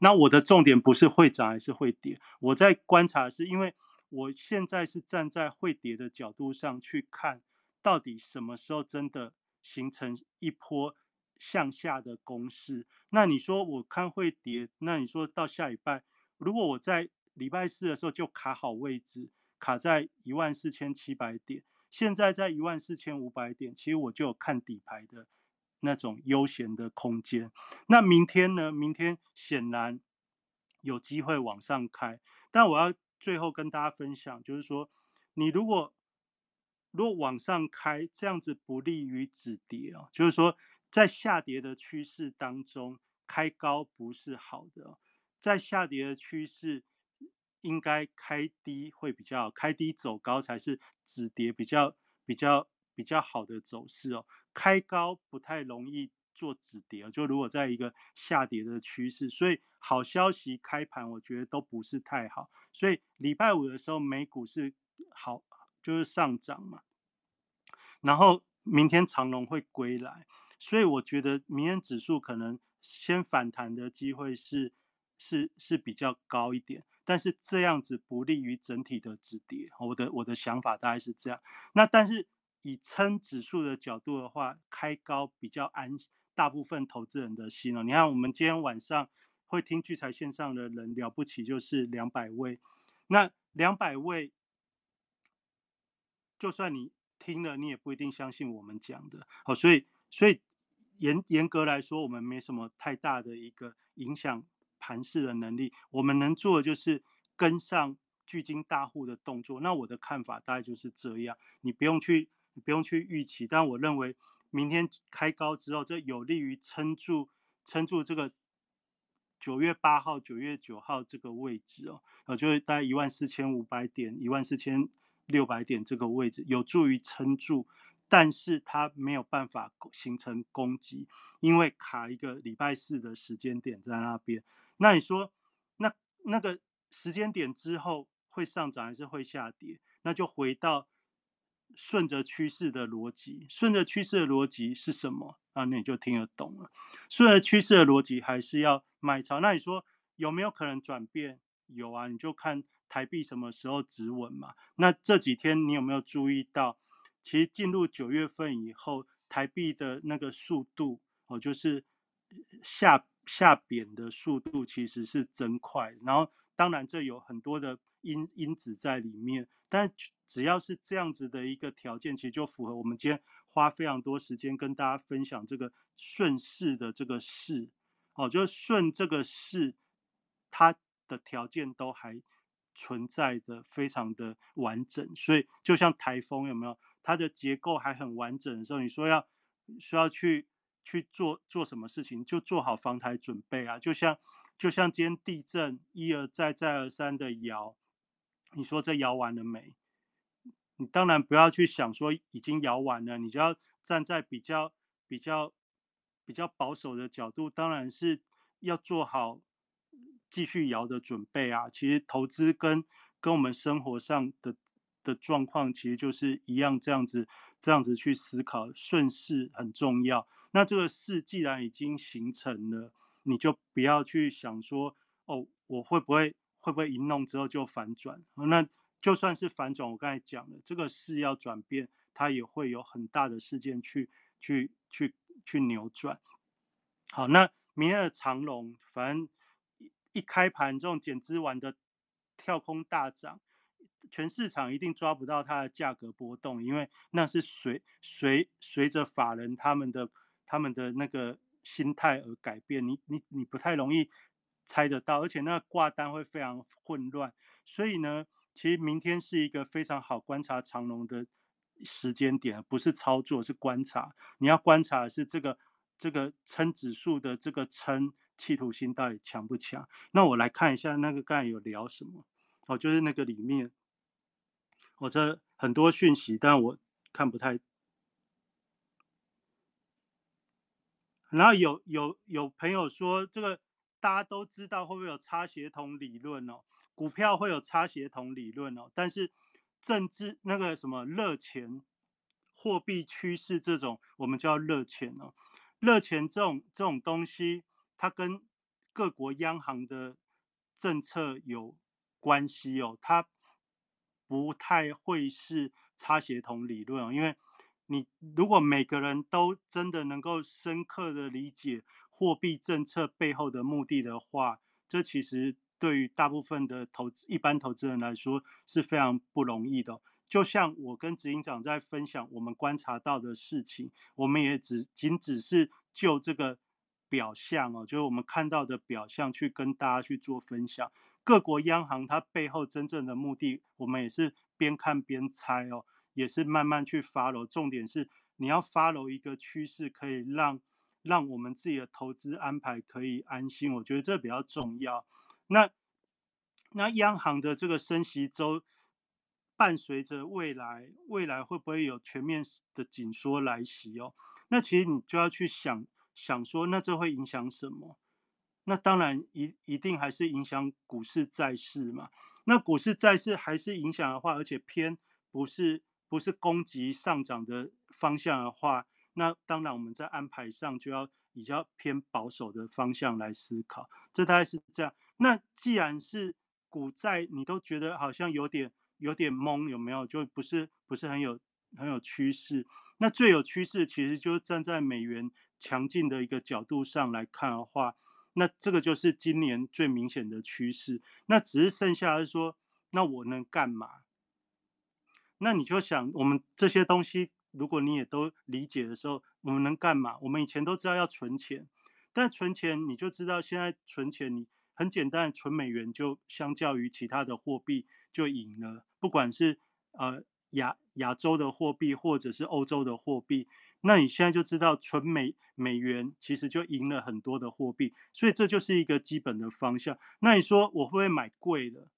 那我的重点不是会涨还是会跌，我在观察是因为我现在是站在会跌的角度上去看，到底什么时候真的形成一波向下的攻势？那你说我看会跌，那你说到下礼拜，如果我在礼拜四的时候就卡好位置。卡在一万四千七百点，现在在一万四千五百点，其实我就有看底牌的那种悠闲的空间。那明天呢？明天显然有机会往上开，但我要最后跟大家分享，就是说，你如果如果往上开，这样子不利于止跌啊，就是说，在下跌的趋势当中，开高不是好的，在下跌的趋势。应该开低会比较，开低走高才是止跌比较比较比较好的走势哦。开高不太容易做止跌就如果在一个下跌的趋势，所以好消息开盘我觉得都不是太好。所以礼拜五的时候美股是好，就是上涨嘛。然后明天长龙会归来，所以我觉得明天指数可能先反弹的机会是是是比较高一点。但是这样子不利于整体的止跌，我的我的想法大概是这样。那但是以撑指数的角度的话，开高比较安大部分投资人的心哦。你看我们今天晚上会听聚财线上的人了不起就是两百位，那两百位，就算你听了，你也不一定相信我们讲的哦。所以所以严严格来说，我们没什么太大的一个影响。盘势的能力，我们能做的就是跟上巨金大户的动作。那我的看法大概就是这样，你不用去，不用去预期。但我认为明天开高之后，这有利于撑住撑住这个九月八号、九月九号这个位置哦，呃，就是大概一万四千五百点、一万四千六百点这个位置，有助于撑住。但是它没有办法形成攻击，因为卡一个礼拜四的时间点在那边。那你说，那那个时间点之后会上涨还是会下跌？那就回到顺着趋势的逻辑。顺着趋势的逻辑是什么？啊，那你就听得懂了。顺着趋势的逻辑还是要买超。那你说有没有可能转变？有啊，你就看台币什么时候止稳嘛。那这几天你有没有注意到？其实进入九月份以后，台币的那个速度哦，就是下下贬的速度其实是增快。然后当然这有很多的因因子在里面，但只要是这样子的一个条件，其实就符合我们今天花非常多时间跟大家分享这个顺势的这个势哦，就是顺这个势，它的条件都还存在的非常的完整。所以就像台风有没有？它的结构还很完整的时候，你说要需要去去做做什么事情，就做好防台准备啊！就像就像今天地震一而再再而三的摇，你说这摇完了没？你当然不要去想说已经摇完了，你就要站在比较比较比较保守的角度，当然是要做好继续摇的准备啊！其实投资跟跟我们生活上的。的状况其实就是一样，这样子，这样子去思考，顺势很重要。那这个势既然已经形成了，你就不要去想说，哦，我会不会会不会一弄之后就反转？那就算是反转，我刚才讲了，这个势要转变，它也会有很大的事件去去去去扭转。好，那明天的长龙，反正一开盘这种减资完的跳空大涨。全市场一定抓不到它的价格波动，因为那是随随随着法人他们的他们的那个心态而改变，你你你不太容易猜得到，而且那挂单会非常混乱，所以呢，其实明天是一个非常好观察长龙的时间点，不是操作，是观察。你要观察的是这个这个撑指数的这个撑企图心到底强不强？那我来看一下那个刚才有聊什么。哦，就是那个里面，我这很多讯息，但我看不太。然后有有有朋友说，这个大家都知道会不会有差协同理论哦？股票会有差协同理论哦，但是政治那个什么热钱、货币趋势这种，我们叫热钱哦。热钱这种这种东西，它跟各国央行的政策有。关系哦，它不太会是差协同理论，因为你如果每个人都真的能够深刻的理解货币政策背后的目的的话，这其实对于大部分的投资一般投资人来说是非常不容易的。就像我跟执行长在分享我们观察到的事情，我们也只仅只是就这个表象哦，就是我们看到的表象去跟大家去做分享。各国央行它背后真正的目的，我们也是边看边猜哦，也是慢慢去 follow。重点是你要 follow 一个趋势，可以让让我们自己的投资安排可以安心。我觉得这比较重要。那那央行的这个升息周，伴随着未来未来会不会有全面的紧缩来袭哦？那其实你就要去想想说，那这会影响什么？那当然一一定还是影响股市债市嘛。那股市债市还是影响的话，而且偏不是不是攻击上涨的方向的话，那当然我们在安排上就要比较偏保守的方向来思考。这大概是这样。那既然是股债，你都觉得好像有点有点懵，有没有？就不是不是很有很有趋势。那最有趋势，其实就是站在美元强劲的一个角度上来看的话。那这个就是今年最明显的趋势。那只是剩下是说，那我能干嘛？那你就想，我们这些东西，如果你也都理解的时候，我们能干嘛？我们以前都知道要存钱，但存钱你就知道，现在存钱你很简单，存美元就相较于其他的货币就赢了。不管是呃亚亚洲的货币，或者是欧洲的货币。那你现在就知道，纯美美元其实就赢了很多的货币，所以这就是一个基本的方向。那你说我会不会买贵的？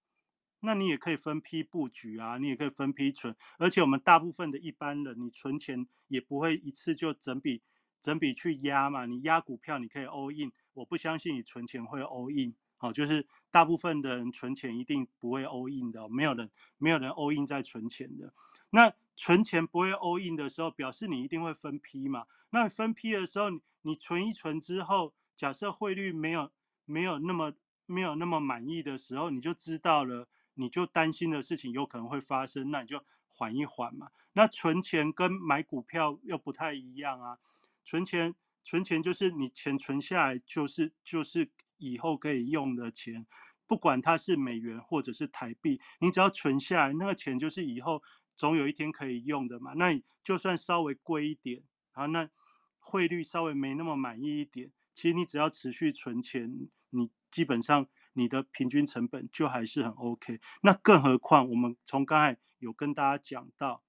那你也可以分批布局啊，你也可以分批存。而且我们大部分的一般人，你存钱也不会一次就整笔整笔去压嘛。你压股票你可以 all in，我不相信你存钱会 all in。好，就是大部分的人存钱一定不会 all in 的，没有人没有人 all in 在存钱的。那存钱不会 all in 的时候，表示你一定会分批嘛？那分批的时候，你存一存之后，假设汇率没有没有那么没有那么满意的时候，你就知道了，你就担心的事情有可能会发生，那你就缓一缓嘛。那存钱跟买股票又不太一样啊。存钱存钱就是你钱存下来，就是就是以后可以用的钱，不管它是美元或者是台币，你只要存下来，那个钱就是以后。总有一天可以用的嘛？那你就算稍微贵一点，啊，那汇率稍微没那么满意一点，其实你只要持续存钱，你基本上你的平均成本就还是很 OK。那更何况我们从刚才有跟大家讲到，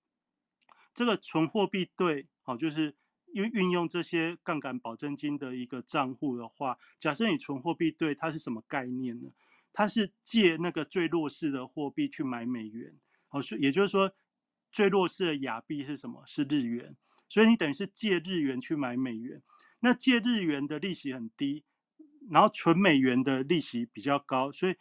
这个存货币对，好，就是因为运用这些杠杆保证金的一个账户的话，假设你存货币对，它是什么概念呢？它是借那个最弱势的货币去买美元，好，也就是说。最弱势的亚币是什么？是日元，所以你等于是借日元去买美元。那借日元的利息很低，然后存美元的利息比较高，所以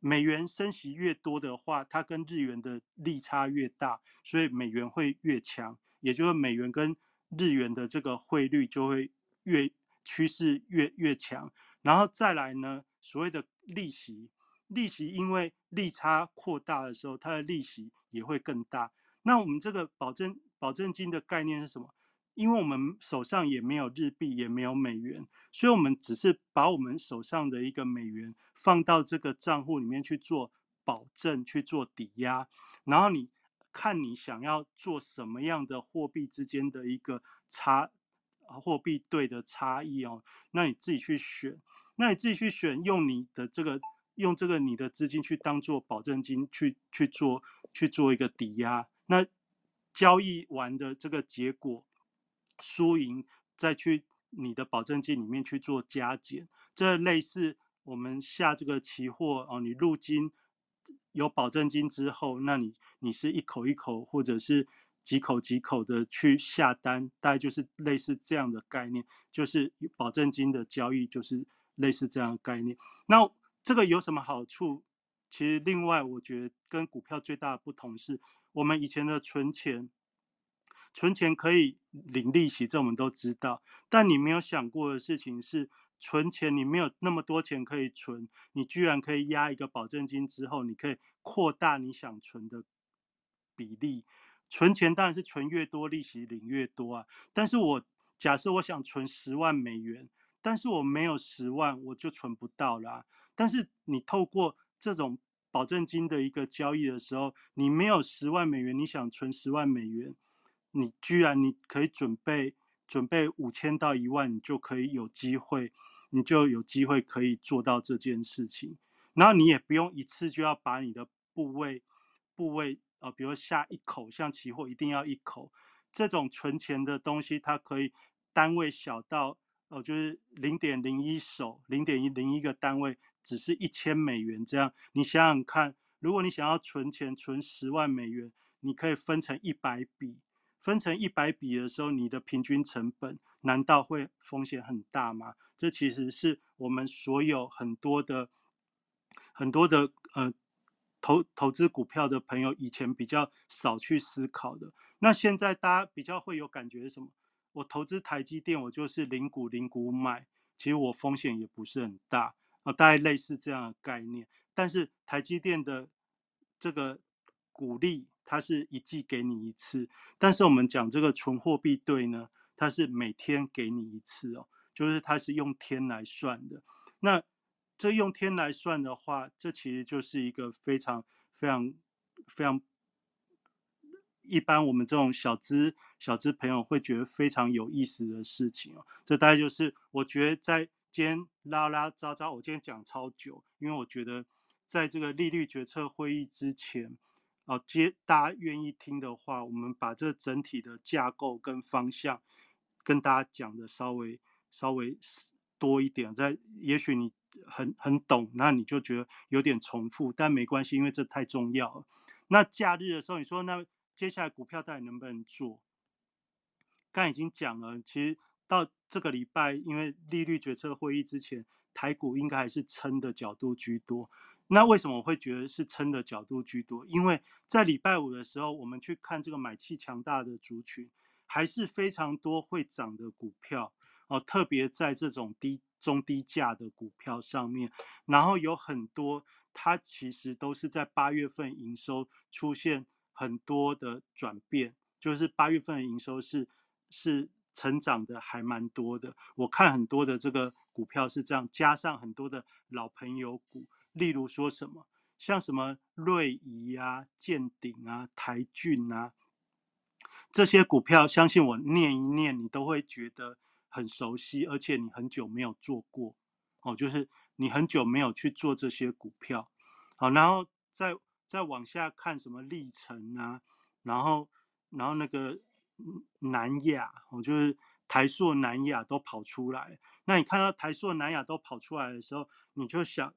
美元升息越多的话，它跟日元的利差越大，所以美元会越强，也就是美元跟日元的这个汇率就会越趋势越越强。然后再来呢，所谓的利息，利息因为利差扩大的时候，它的利息也会更大。那我们这个保证保证金的概念是什么？因为我们手上也没有日币，也没有美元，所以我们只是把我们手上的一个美元放到这个账户里面去做保证去做抵押，然后你看你想要做什么样的货币之间的一个差，货币对的差异哦，那你自己去选，那你自己去选，用你的这个用这个你的资金去当做保证金去去做去做一个抵押，那交易完的这个结果输赢再去你的保证金里面去做加减，这类似。我们下这个期货哦，你入金有保证金之后，那你你是一口一口或者是几口几口的去下单，大概就是类似这样的概念，就是保证金的交易就是类似这样的概念。那这个有什么好处？其实另外我觉得跟股票最大的不同是，我们以前的存钱，存钱可以领利息，这我们都知道，但你没有想过的事情是。存钱，你没有那么多钱可以存，你居然可以压一个保证金之后，你可以扩大你想存的比例。存钱当然是存越多，利息领越多啊。但是我假设我想存十万美元，但是我没有十万，我就存不到啦。但是你透过这种保证金的一个交易的时候，你没有十万美元，你想存十万美元，你居然你可以准备准备五千到一万，你就可以有机会。你就有机会可以做到这件事情，然后你也不用一次就要把你的部位部位呃，比如下一口，像期货一定要一口，这种存钱的东西，它可以单位小到哦，就是零点零一手，零点一零一个单位，只是一千美元这样。你想想看，如果你想要存钱存十万美元，你可以分成一百笔，分成一百笔的时候，你的平均成本难道会风险很大吗？这其实是我们所有很多的很多的呃投投资股票的朋友以前比较少去思考的。那现在大家比较会有感觉是什么？我投资台积电，我就是零股零股买，其实我风险也不是很大啊，大概类似这样的概念。但是台积电的这个鼓励，它是一季给你一次，但是我们讲这个纯货币对呢，它是每天给你一次哦。就是它是用天来算的，那这用天来算的话，这其实就是一个非常非常非常一般我们这种小资小资朋友会觉得非常有意思的事情哦。这大概就是我觉得在今天拉拉杂杂，我今天讲超久，因为我觉得在这个利率决策会议之前，哦，接大家愿意听的话，我们把这整体的架构跟方向跟大家讲的稍微。稍微多一点，在也许你很很懂，那你就觉得有点重复，但没关系，因为这太重要了。那假日的时候，你说那接下来股票到底能不能做？刚已经讲了，其实到这个礼拜，因为利率决策会议之前，台股应该还是撑的角度居多。那为什么我会觉得是撑的角度居多？因为在礼拜五的时候，我们去看这个买气强大的族群，还是非常多会涨的股票。哦，特别在这种低中低价的股票上面，然后有很多，它其实都是在八月份营收出现很多的转变，就是八月份营收是是成长的还蛮多的。我看很多的这个股票是这样，加上很多的老朋友股，例如说什么像什么瑞仪啊、建鼎啊、台骏啊这些股票，相信我念一念，你都会觉得。很熟悉，而且你很久没有做过，哦，就是你很久没有去做这些股票，好，然后再再往下看什么历程啊，然后然后那个南亚，我，就是台塑、南亚都跑出来，那你看到台塑、南亚都跑出来的时候，你就想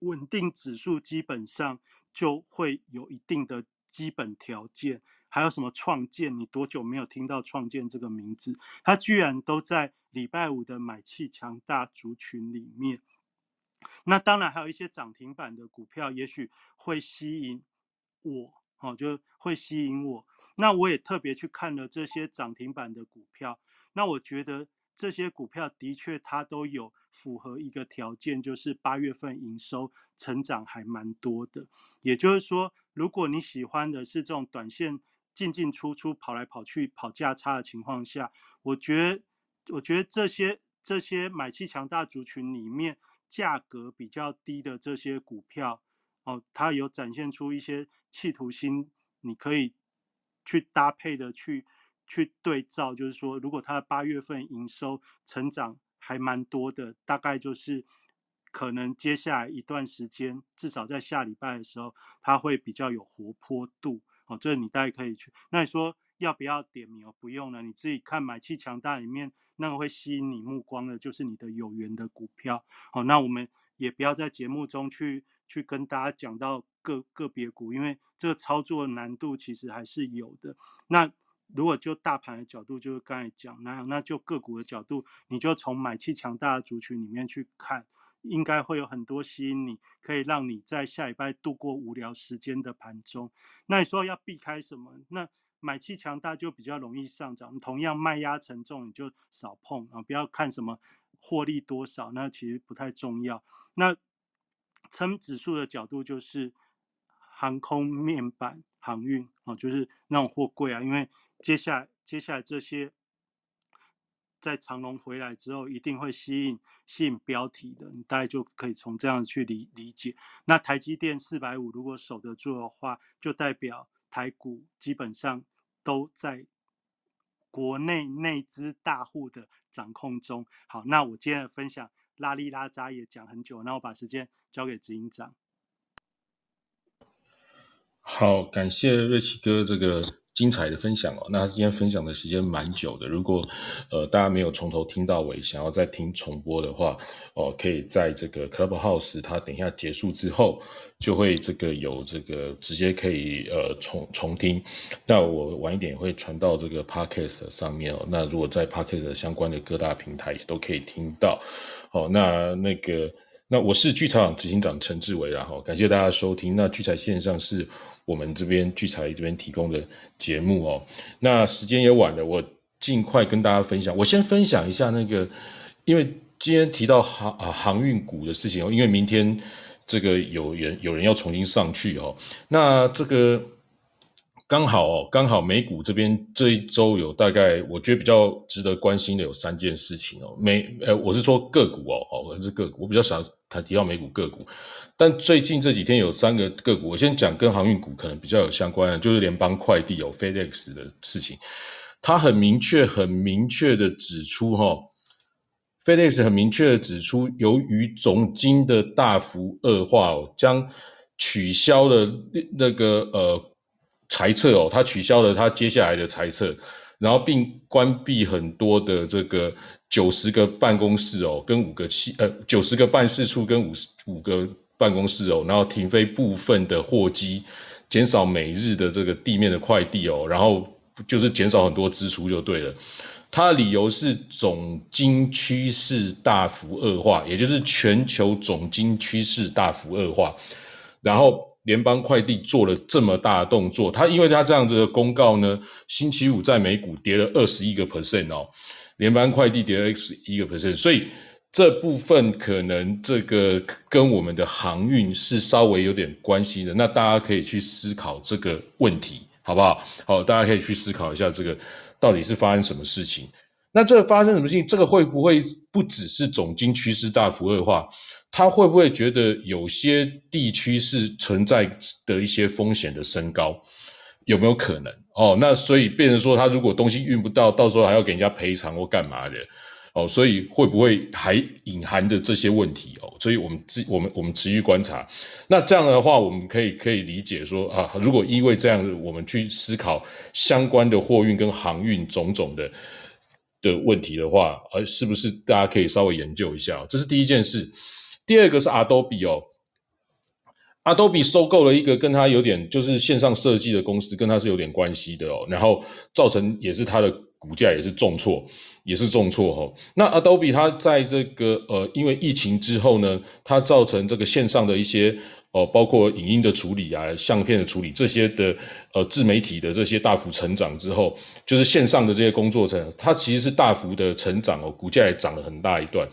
稳定指数基本上就会有一定的基本条件。还有什么创建？你多久没有听到创建这个名字？它居然都在礼拜五的买气强大族群里面。那当然还有一些涨停板的股票，也许会吸引我，哦，就会吸引我。那我也特别去看了这些涨停板的股票。那我觉得这些股票的确它都有符合一个条件，就是八月份营收成长还蛮多的。也就是说，如果你喜欢的是这种短线，进进出出跑来跑去跑价差的情况下，我觉得，我觉得这些这些买气强大族群里面价格比较低的这些股票，哦，它有展现出一些企图心，你可以去搭配的去去对照，就是说，如果它的八月份营收成长还蛮多的，大概就是可能接下来一段时间，至少在下礼拜的时候，它会比较有活泼度。哦，这你大概可以去。那你说要不要点名？哦，不用了，你自己看买气强大里面那个会吸引你目光的，就是你的有缘的股票。好，那我们也不要在节目中去去跟大家讲到个个别股，因为这个操作难度其实还是有的。那如果就大盘的角度，就是刚才讲那样，那就个股的角度，你就从买气强大的族群里面去看。应该会有很多吸引你，可以让你在下礼拜度过无聊时间的盘中。那你说要避开什么？那买气强大就比较容易上涨。同样卖压沉重，你就少碰啊，不要看什么获利多少，那其实不太重要。那称指数的角度就是航空、面板、航运啊，就是那种货柜啊，因为接下来接下来这些。在长龙回来之后，一定会吸引吸引标题的，你大概就可以从这样去理理解。那台积电四百五如果守得住的话，就代表台股基本上都在国内内资大户的掌控中。好，那我今天的分享拉里拉扎也讲很久，那我把时间交给执行长。好，感谢瑞奇哥这个。精彩的分享哦，那今天分享的时间蛮久的。如果呃大家没有从头听到尾，想要再听重播的话，哦，可以在这个 Clubhouse，它等一下结束之后，就会这个有这个直接可以呃重重听。那我晚一点会传到这个 Podcast 上面哦。那如果在 Podcast 相关的各大平台也都可以听到。哦，那那个那我是剧场执行长陈志伟，然后感谢大家收听。那聚财线上是。我们这边聚财这边提供的节目哦，那时间也晚了，我尽快跟大家分享。我先分享一下那个，因为今天提到航啊航运股的事情哦，因为明天这个有人有人要重新上去哦，那这个。刚好哦，刚好美股这边这一周有大概，我觉得比较值得关心的有三件事情哦。美呃，我是说个股哦，哦，还是个股，我比较少谈提到美股个股。但最近这几天有三个个股，我先讲跟航运股可能比较有相关的，就是联邦快递有 FedEx 的事情。它很明确、很明确的指出哈，FedEx 很明确的指出，由于总金的大幅恶化哦，将取消了那个呃。裁撤哦，他取消了他接下来的裁撤，然后并关闭很多的这个九十个办公室哦，跟五个七呃九十个办事处跟五十五个办公室哦，然后停飞部分的货机，减少每日的这个地面的快递哦，然后就是减少很多支出就对了。他的理由是总经趋势大幅恶化，也就是全球总经趋势大幅恶化，然后。联邦快递做了这么大的动作，他因为他这样子的公告呢，星期五在美股跌了二十一个 percent 哦，联邦快递跌了十一个 percent，所以这部分可能这个跟我们的航运是稍微有点关系的，那大家可以去思考这个问题，好不好？好，大家可以去思考一下这个到底是发生什么事情。那这发生什么事情？这个会不会不只是总金趋势大幅恶化？他会不会觉得有些地区是存在的一些风险的升高？有没有可能？哦，那所以变成说，他如果东西运不到，到时候还要给人家赔偿或干嘛的？哦，所以会不会还隐含着这些问题？哦，所以我们自我们我们持续观察。那这样的话，我们可以可以理解说啊，如果因为这样，我们去思考相关的货运跟航运种种的。的问题的话，呃，是不是大家可以稍微研究一下？这是第一件事。第二个是 Adobe 哦，Adobe 收购了一个跟他有点就是线上设计的公司，跟他是有点关系的哦。然后造成也是他的股价也是重挫，也是重挫哈。那 Adobe 它在这个呃，因为疫情之后呢，它造成这个线上的一些。哦，包括影音的处理啊，相片的处理这些的，呃，自媒体的这些大幅成长之后，就是线上的这些工作者，它其实是大幅的成长哦，股价也涨了很大一段。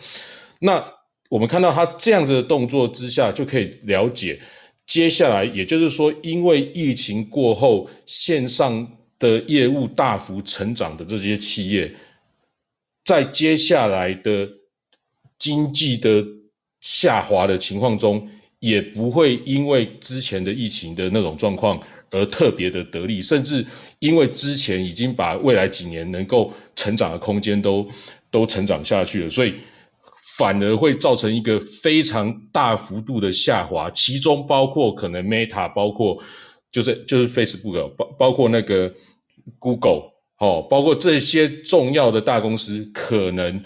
那我们看到它这样子的动作之下，就可以了解接下来，也就是说，因为疫情过后线上的业务大幅成长的这些企业，在接下来的经济的下滑的情况中。也不会因为之前的疫情的那种状况而特别的得利，甚至因为之前已经把未来几年能够成长的空间都都成长下去了，所以反而会造成一个非常大幅度的下滑，其中包括可能 Meta，包括就是就是 Facebook，包包括那个 Google，哦，包括这些重要的大公司可能。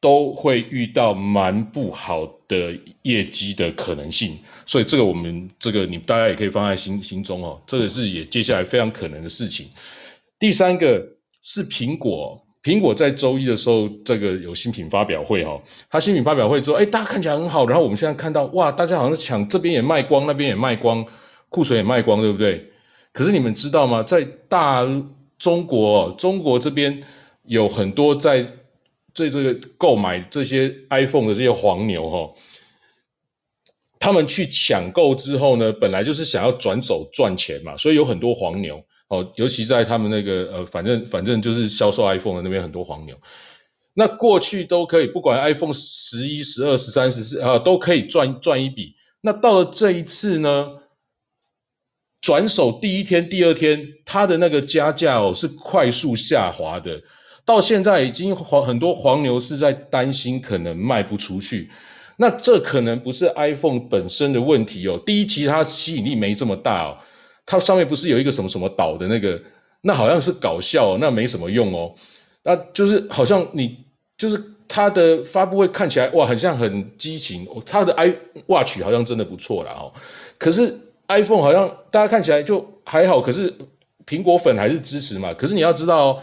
都会遇到蛮不好的业绩的可能性，所以这个我们这个你大家也可以放在心心中哦，这个是也接下来非常可能的事情。第三个是苹果，苹果在周一的时候这个有新品发表会哈，它新品发表会之后，哎，大家看起来很好，然后我们现在看到哇，大家好像抢这边也卖光，那边也卖光，库存也卖光，对不对？可是你们知道吗？在大中国，中国这边有很多在。这这个购买这些 iPhone 的这些黄牛哈，他们去抢购之后呢，本来就是想要转走赚钱嘛，所以有很多黄牛哦，尤其在他们那个呃，反正反正就是销售 iPhone 的那边很多黄牛。那过去都可以，不管 iPhone 十一、十二、十三、十四啊，都可以赚赚一笔。那到了这一次呢，转手第一天、第二天，它的那个加价哦是快速下滑的。到现在已经黄很多黄牛是在担心可能卖不出去，那这可能不是 iPhone 本身的问题哦。第一，其实它吸引力没这么大哦，它上面不是有一个什么什么岛的那个，那好像是搞笑，那没什么用哦。那就是好像你就是它的发布会看起来哇，很像很激情，它的 i Watch 好像真的不错了哦。可是 iPhone 好像大家看起来就还好，可是苹果粉还是支持嘛。可是你要知道。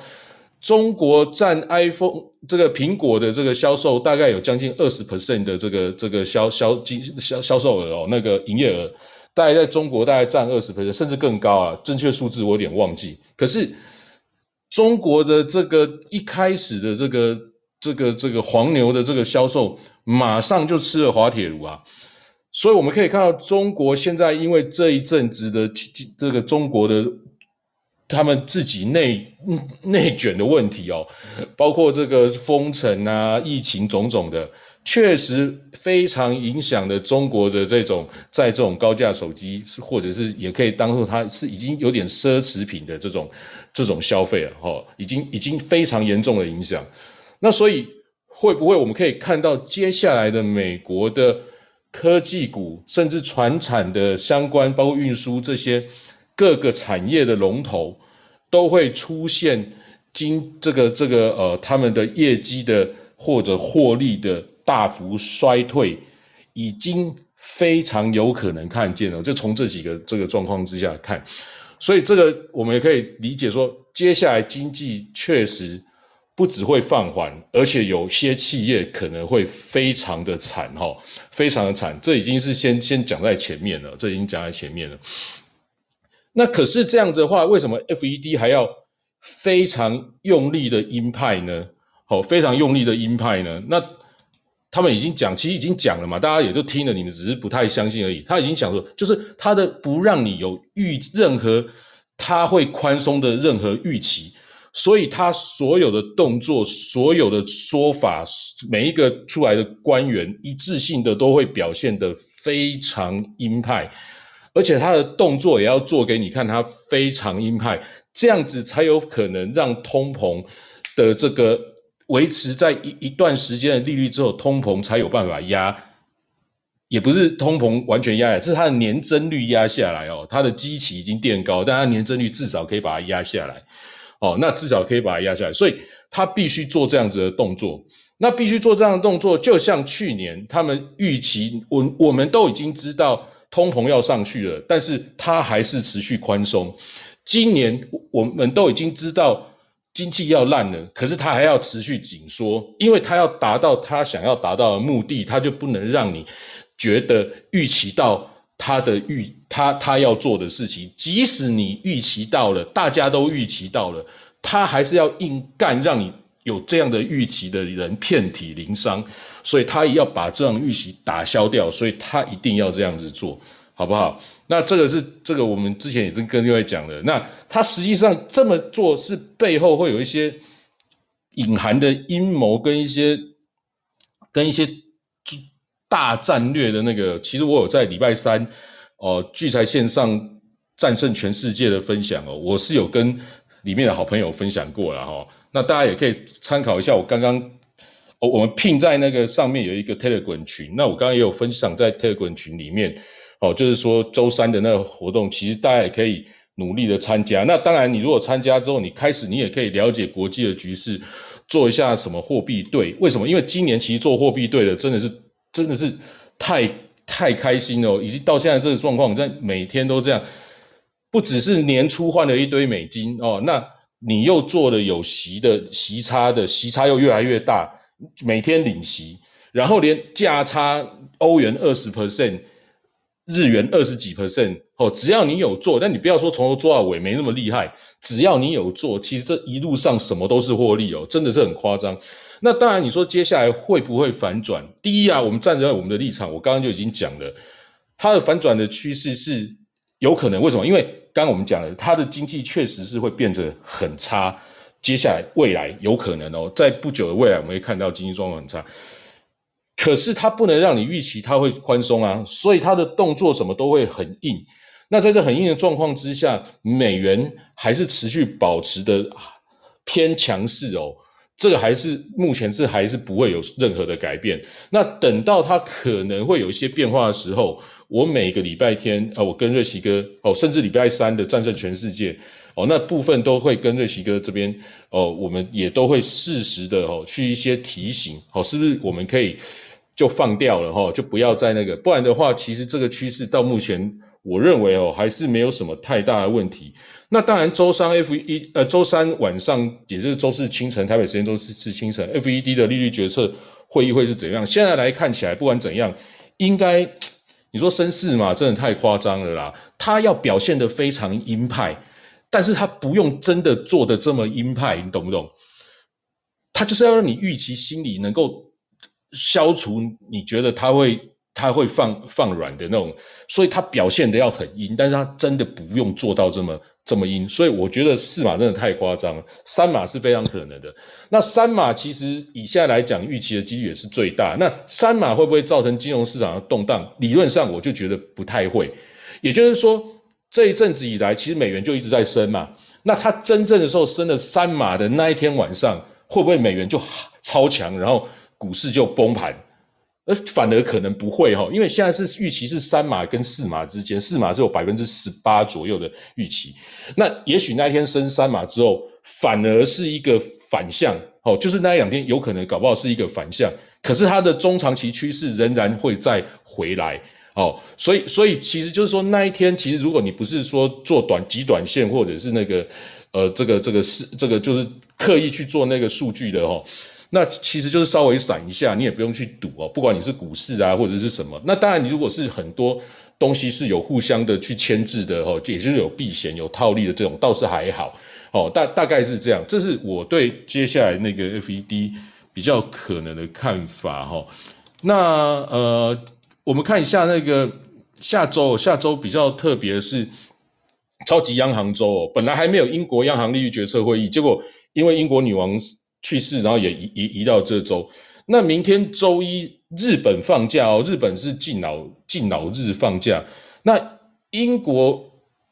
中国占 iPhone 这个苹果的这个销售大概有将近二十 percent 的这个这个销销金销销售额哦，那个营业额大概在中国大概占二十 percent 甚至更高啊，正确数字我有点忘记。可是中国的这个一开始的这个这个这个黄牛的这个销售，马上就吃了滑铁卢啊，所以我们可以看到中国现在因为这一阵子的这个中国的。他们自己内内卷的问题哦，包括这个封城啊、疫情种种的，确实非常影响了中国的这种在这种高价手机，是或者是也可以当做它是已经有点奢侈品的这种这种消费了哈，已经已经非常严重的影响。那所以会不会我们可以看到接下来的美国的科技股，甚至船产的相关，包括运输这些？各个产业的龙头都会出现今这个这个呃他们的业绩的或者获利的大幅衰退，已经非常有可能看见了。就从这几个这个状况之下看，所以这个我们也可以理解说，接下来经济确实不只会放缓，而且有些企业可能会非常的惨哈，非常的惨。这已经是先先讲在前面了，这已经讲在前面了。那可是这样子的话，为什么 FED 还要非常用力的鹰派呢？好，非常用力的鹰派呢？那他们已经讲，其实已经讲了嘛，大家也都听了，你们只是不太相信而已。他已经讲说，就是他的不让你有预任何他会宽松的任何预期，所以他所有的动作、所有的说法，每一个出来的官员一致性的都会表现得非常鹰派。而且他的动作也要做给你看，他非常鹰派，这样子才有可能让通膨的这个维持在一一段时间的利率之后，通膨才有办法压，也不是通膨完全压下来，是它的年增率压下来哦，它的基期已经垫高，但它年增率至少可以把它压下来，哦，那至少可以把它压下来，所以它必须做这样子的动作，那必须做这样的动作，就像去年他们预期，我我们都已经知道。通膨要上去了，但是它还是持续宽松。今年我们都已经知道经济要烂了，可是他还要持续紧缩，因为他要达到他想要达到的目的，他就不能让你觉得预期到他的预，他他要做的事情，即使你预期到了，大家都预期到了，他还是要硬干，让你。有这样的预期的人遍体鳞伤，所以他也要把这样预期打消掉，所以他一定要这样子做，好不好？那这个是这个我们之前已经跟另外讲了。那他实际上这么做是背后会有一些隐含的阴谋跟一些跟一些大战略的那个，其实我有在礼拜三哦聚财线上战胜全世界的分享哦，我是有跟里面的好朋友分享过了哈。那大家也可以参考一下，我刚刚哦我们拼在那个上面有一个 Telegram 群，那我刚刚也有分享在 Telegram 群里面哦，就是说周三的那个活动，其实大家也可以努力的参加。那当然，你如果参加之后，你开始你也可以了解国际的局势。做一下什么货币对？为什么？因为今年其实做货币对的真的是真的是太太开心了，以及到现在这个状况，在每天都这样，不只是年初换了一堆美金哦，那你又做了有息的息差的息差又越来越大，每天领息，然后连价差欧元二十 percent。日元二十几 percent 哦，只要你有做，但你不要说从头做到尾没那么厉害。只要你有做，其实这一路上什么都是获利哦，真的是很夸张。那当然，你说接下来会不会反转？第一啊，我们站在我们的立场，我刚刚就已经讲了，它的反转的趋势是有可能。为什么？因为刚刚我们讲了，它的经济确实是会变得很差。接下来未来有可能哦，在不久的未来，我们会看到经济状况很差。可是它不能让你预期它会宽松啊，所以它的动作什么都会很硬。那在这很硬的状况之下，美元还是持续保持的偏强势哦。这个还是目前是还是不会有任何的改变。那等到它可能会有一些变化的时候，我每个礼拜天啊，我跟瑞奇哥哦，甚至礼拜三的战胜全世界哦，那部分都会跟瑞奇哥这边哦，我们也都会适时的哦去一些提醒哦，是不是我们可以。就放掉了哈，就不要再那个，不然的话，其实这个趋势到目前，我认为哦，还是没有什么太大的问题。那当然，周三 F 一呃，周三晚上，也就是周四清晨，台北时间周四是清晨，F E D 的利率决策会议会是怎样？现在来看起来，不管怎样，应该你说绅士嘛，真的太夸张了啦。他要表现的非常鹰派，但是他不用真的做的这么鹰派，你懂不懂？他就是要让你预期心理能够。消除你觉得他会他会放放软的那种，所以他表现的要很阴，但是他真的不用做到这么这么阴，所以我觉得四码真的太夸张，三码是非常可能的。那三码其实以现在来讲，预期的几率也是最大。那三码会不会造成金融市场的动荡？理论上我就觉得不太会。也就是说，这一阵子以来，其实美元就一直在升嘛。那它真正的时候升了三码的那一天晚上，会不会美元就超强，然后？股市就崩盘，而反而可能不会哈，因为现在是预期是三码跟四码之间，四码只有百分之十八左右的预期，那也许那一天升三码之后，反而是一个反向，哦，就是那一两天有可能搞不好是一个反向，可是它的中长期趋势仍然会再回来，哦，所以所以其实就是说那一天，其实如果你不是说做短极短线，或者是那个呃这个这个是这个就是刻意去做那个数据的哦。那其实就是稍微闪一下，你也不用去赌哦。不管你是股市啊，或者是什么，那当然你如果是很多东西是有互相的去牵制的哦，也就是有避险、有套利的这种，倒是还好哦。大大概是这样，这是我对接下来那个 FED 比较可能的看法哈。那呃，我们看一下那个下周，下周比较特别的是超级央行周哦，本来还没有英国央行利率决策会议，结果因为英国女王。去世，然后也移移移到这周。那明天周一，日本放假哦，日本是敬老敬老日放假。那英国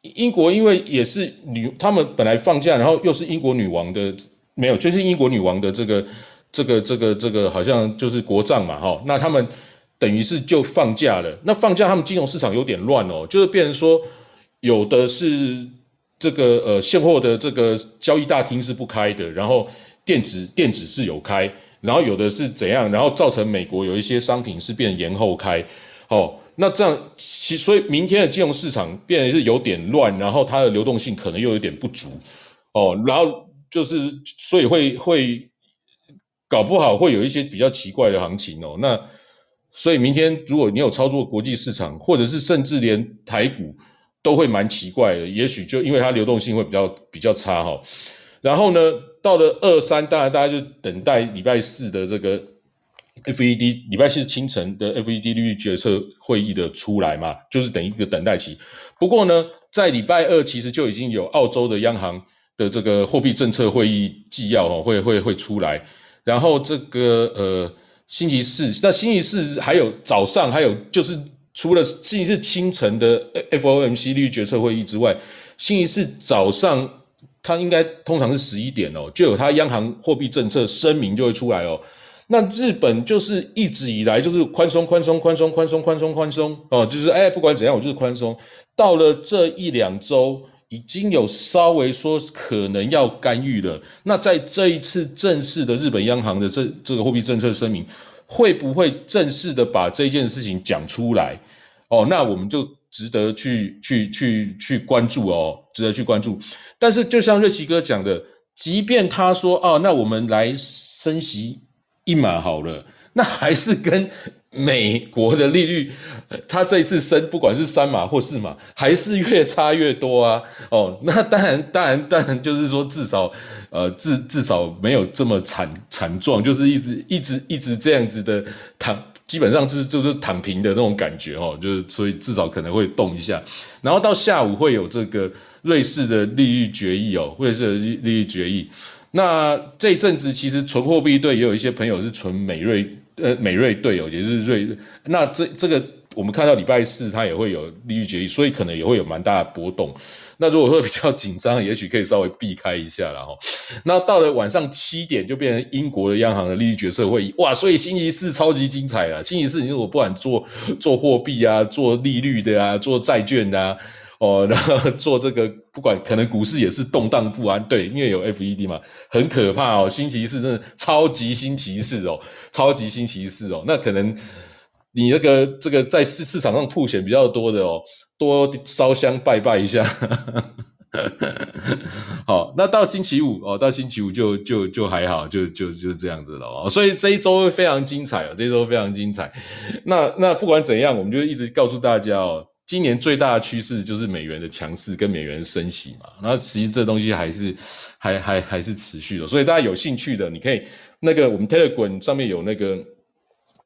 英国因为也是女，他们本来放假，然后又是英国女王的，没有，就是英国女王的这个这个这个这个，好像就是国葬嘛，哈。那他们等于是就放假了。那放假，他们金融市场有点乱哦，就是变成说，有的是这个呃现货的这个交易大厅是不开的，然后。电子电子是有开，然后有的是怎样，然后造成美国有一些商品是变延后开，哦，那这样其所以明天的金融市场变得是有点乱，然后它的流动性可能又有点不足，哦，然后就是所以会会搞不好会有一些比较奇怪的行情哦，那所以明天如果你有操作国际市场，或者是甚至连台股都会蛮奇怪的，也许就因为它流动性会比较比较差哈，然后呢？到了二三，当然大家就等待礼拜四的这个 FED，礼拜四清晨的 FED 利率决策会议的出来嘛，就是等一个等待期。不过呢，在礼拜二其实就已经有澳洲的央行的这个货币政策会议纪要哦，会会会出来。然后这个呃，星期四，那星期四还有早上，还有就是除了星期四清晨的 FOMC 利率决策会议之外，星期四早上它应该通常是十一点哦，就有它央行货币政策声明就会出来哦。那日本就是一直以来就是宽松、宽松、宽松、宽松、宽松、宽松哦，就是哎，不管怎样，我就是宽松。到了这一两周，已经有稍微说可能要干预了。那在这一次正式的日本央行的这这个货币政策声明，会不会正式的把这件事情讲出来？哦，那我们就值得去去去去关注哦，值得去关注。但是就像瑞奇哥讲的，即便他说哦，那我们来升息。一码好了，那还是跟美国的利率，他这一次升，不管是三码或四码，还是越差越多啊。哦，那当然，当然，当然，就是说至少，呃，至至少没有这么惨惨状，就是一直一直一直这样子的躺，基本上就是就是躺平的那种感觉哦，就是所以至少可能会动一下，然后到下午会有这个瑞士的利率决议哦，瑞士的利利率决议。那这一阵子其实存货币队也有一些朋友是存美瑞，呃，美瑞队哦，也是瑞。那这这个我们看到礼拜四它也会有利率决议，所以可能也会有蛮大的波动。那如果说比较紧张，也许可以稍微避开一下了哈。那到了晚上七点就变成英国的央行的利率决策会议，哇！所以星期四超级精彩了。星期四你如果不管做做货币啊，做利率的啊，做债券的啊。哦，(laughs) 然后做这个，不管可能股市也是动荡不安，对，因为有 FED 嘛，很可怕哦。星期四真的超级星期四哦，超级星期四哦，那可能你那个这个在市市场上铺钱比较多的哦，多烧香拜拜一下。(laughs) 好，那到星期五哦，到星期五就就就还好，就就就这样子了哦。所以这一周非常精彩哦，这一周非常精彩。那那不管怎样，我们就一直告诉大家哦。今年最大的趋势就是美元的强势跟美元升息嘛，那其实这东西还是还还还是持续的，所以大家有兴趣的，你可以那个我们 Telegram 上面有那个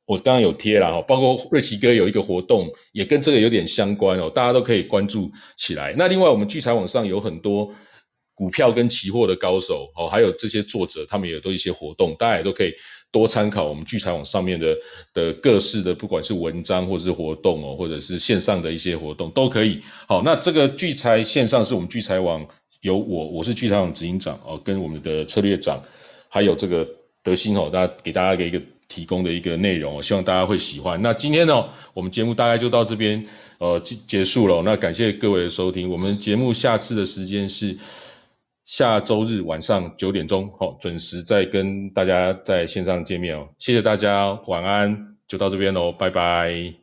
我刚刚有贴了哈，包括瑞奇哥有一个活动也跟这个有点相关哦，大家都可以关注起来。那另外我们聚财网上有很多。股票跟期货的高手哦，还有这些作者，他们也都一些活动，大家也都可以多参考我们聚财网上面的的各式的，不管是文章或是活动哦，或者是线上的一些活动都可以。好，那这个聚财线上是我们聚财网有我，我是聚财网执行长哦，跟我们的策略长，还有这个德兴哦，大家给大家一个提供的一个内容，希望大家会喜欢。那今天呢，我们节目大概就到这边呃结结束了。那感谢各位的收听，我们节目下次的时间是。下周日晚上九点钟，好，准时再跟大家在线上见面哦。谢谢大家，晚安，就到这边喽，拜拜。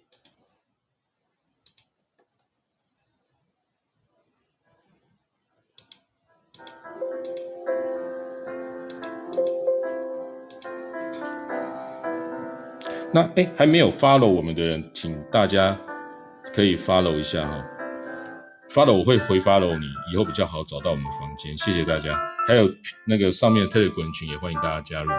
那哎，还没有 follow 我们的人，请大家可以 follow 一下哈。发了我会回发了你，以后比较好找到我们房间。谢谢大家，还有那个上面的特 a 滚群也欢迎大家加入。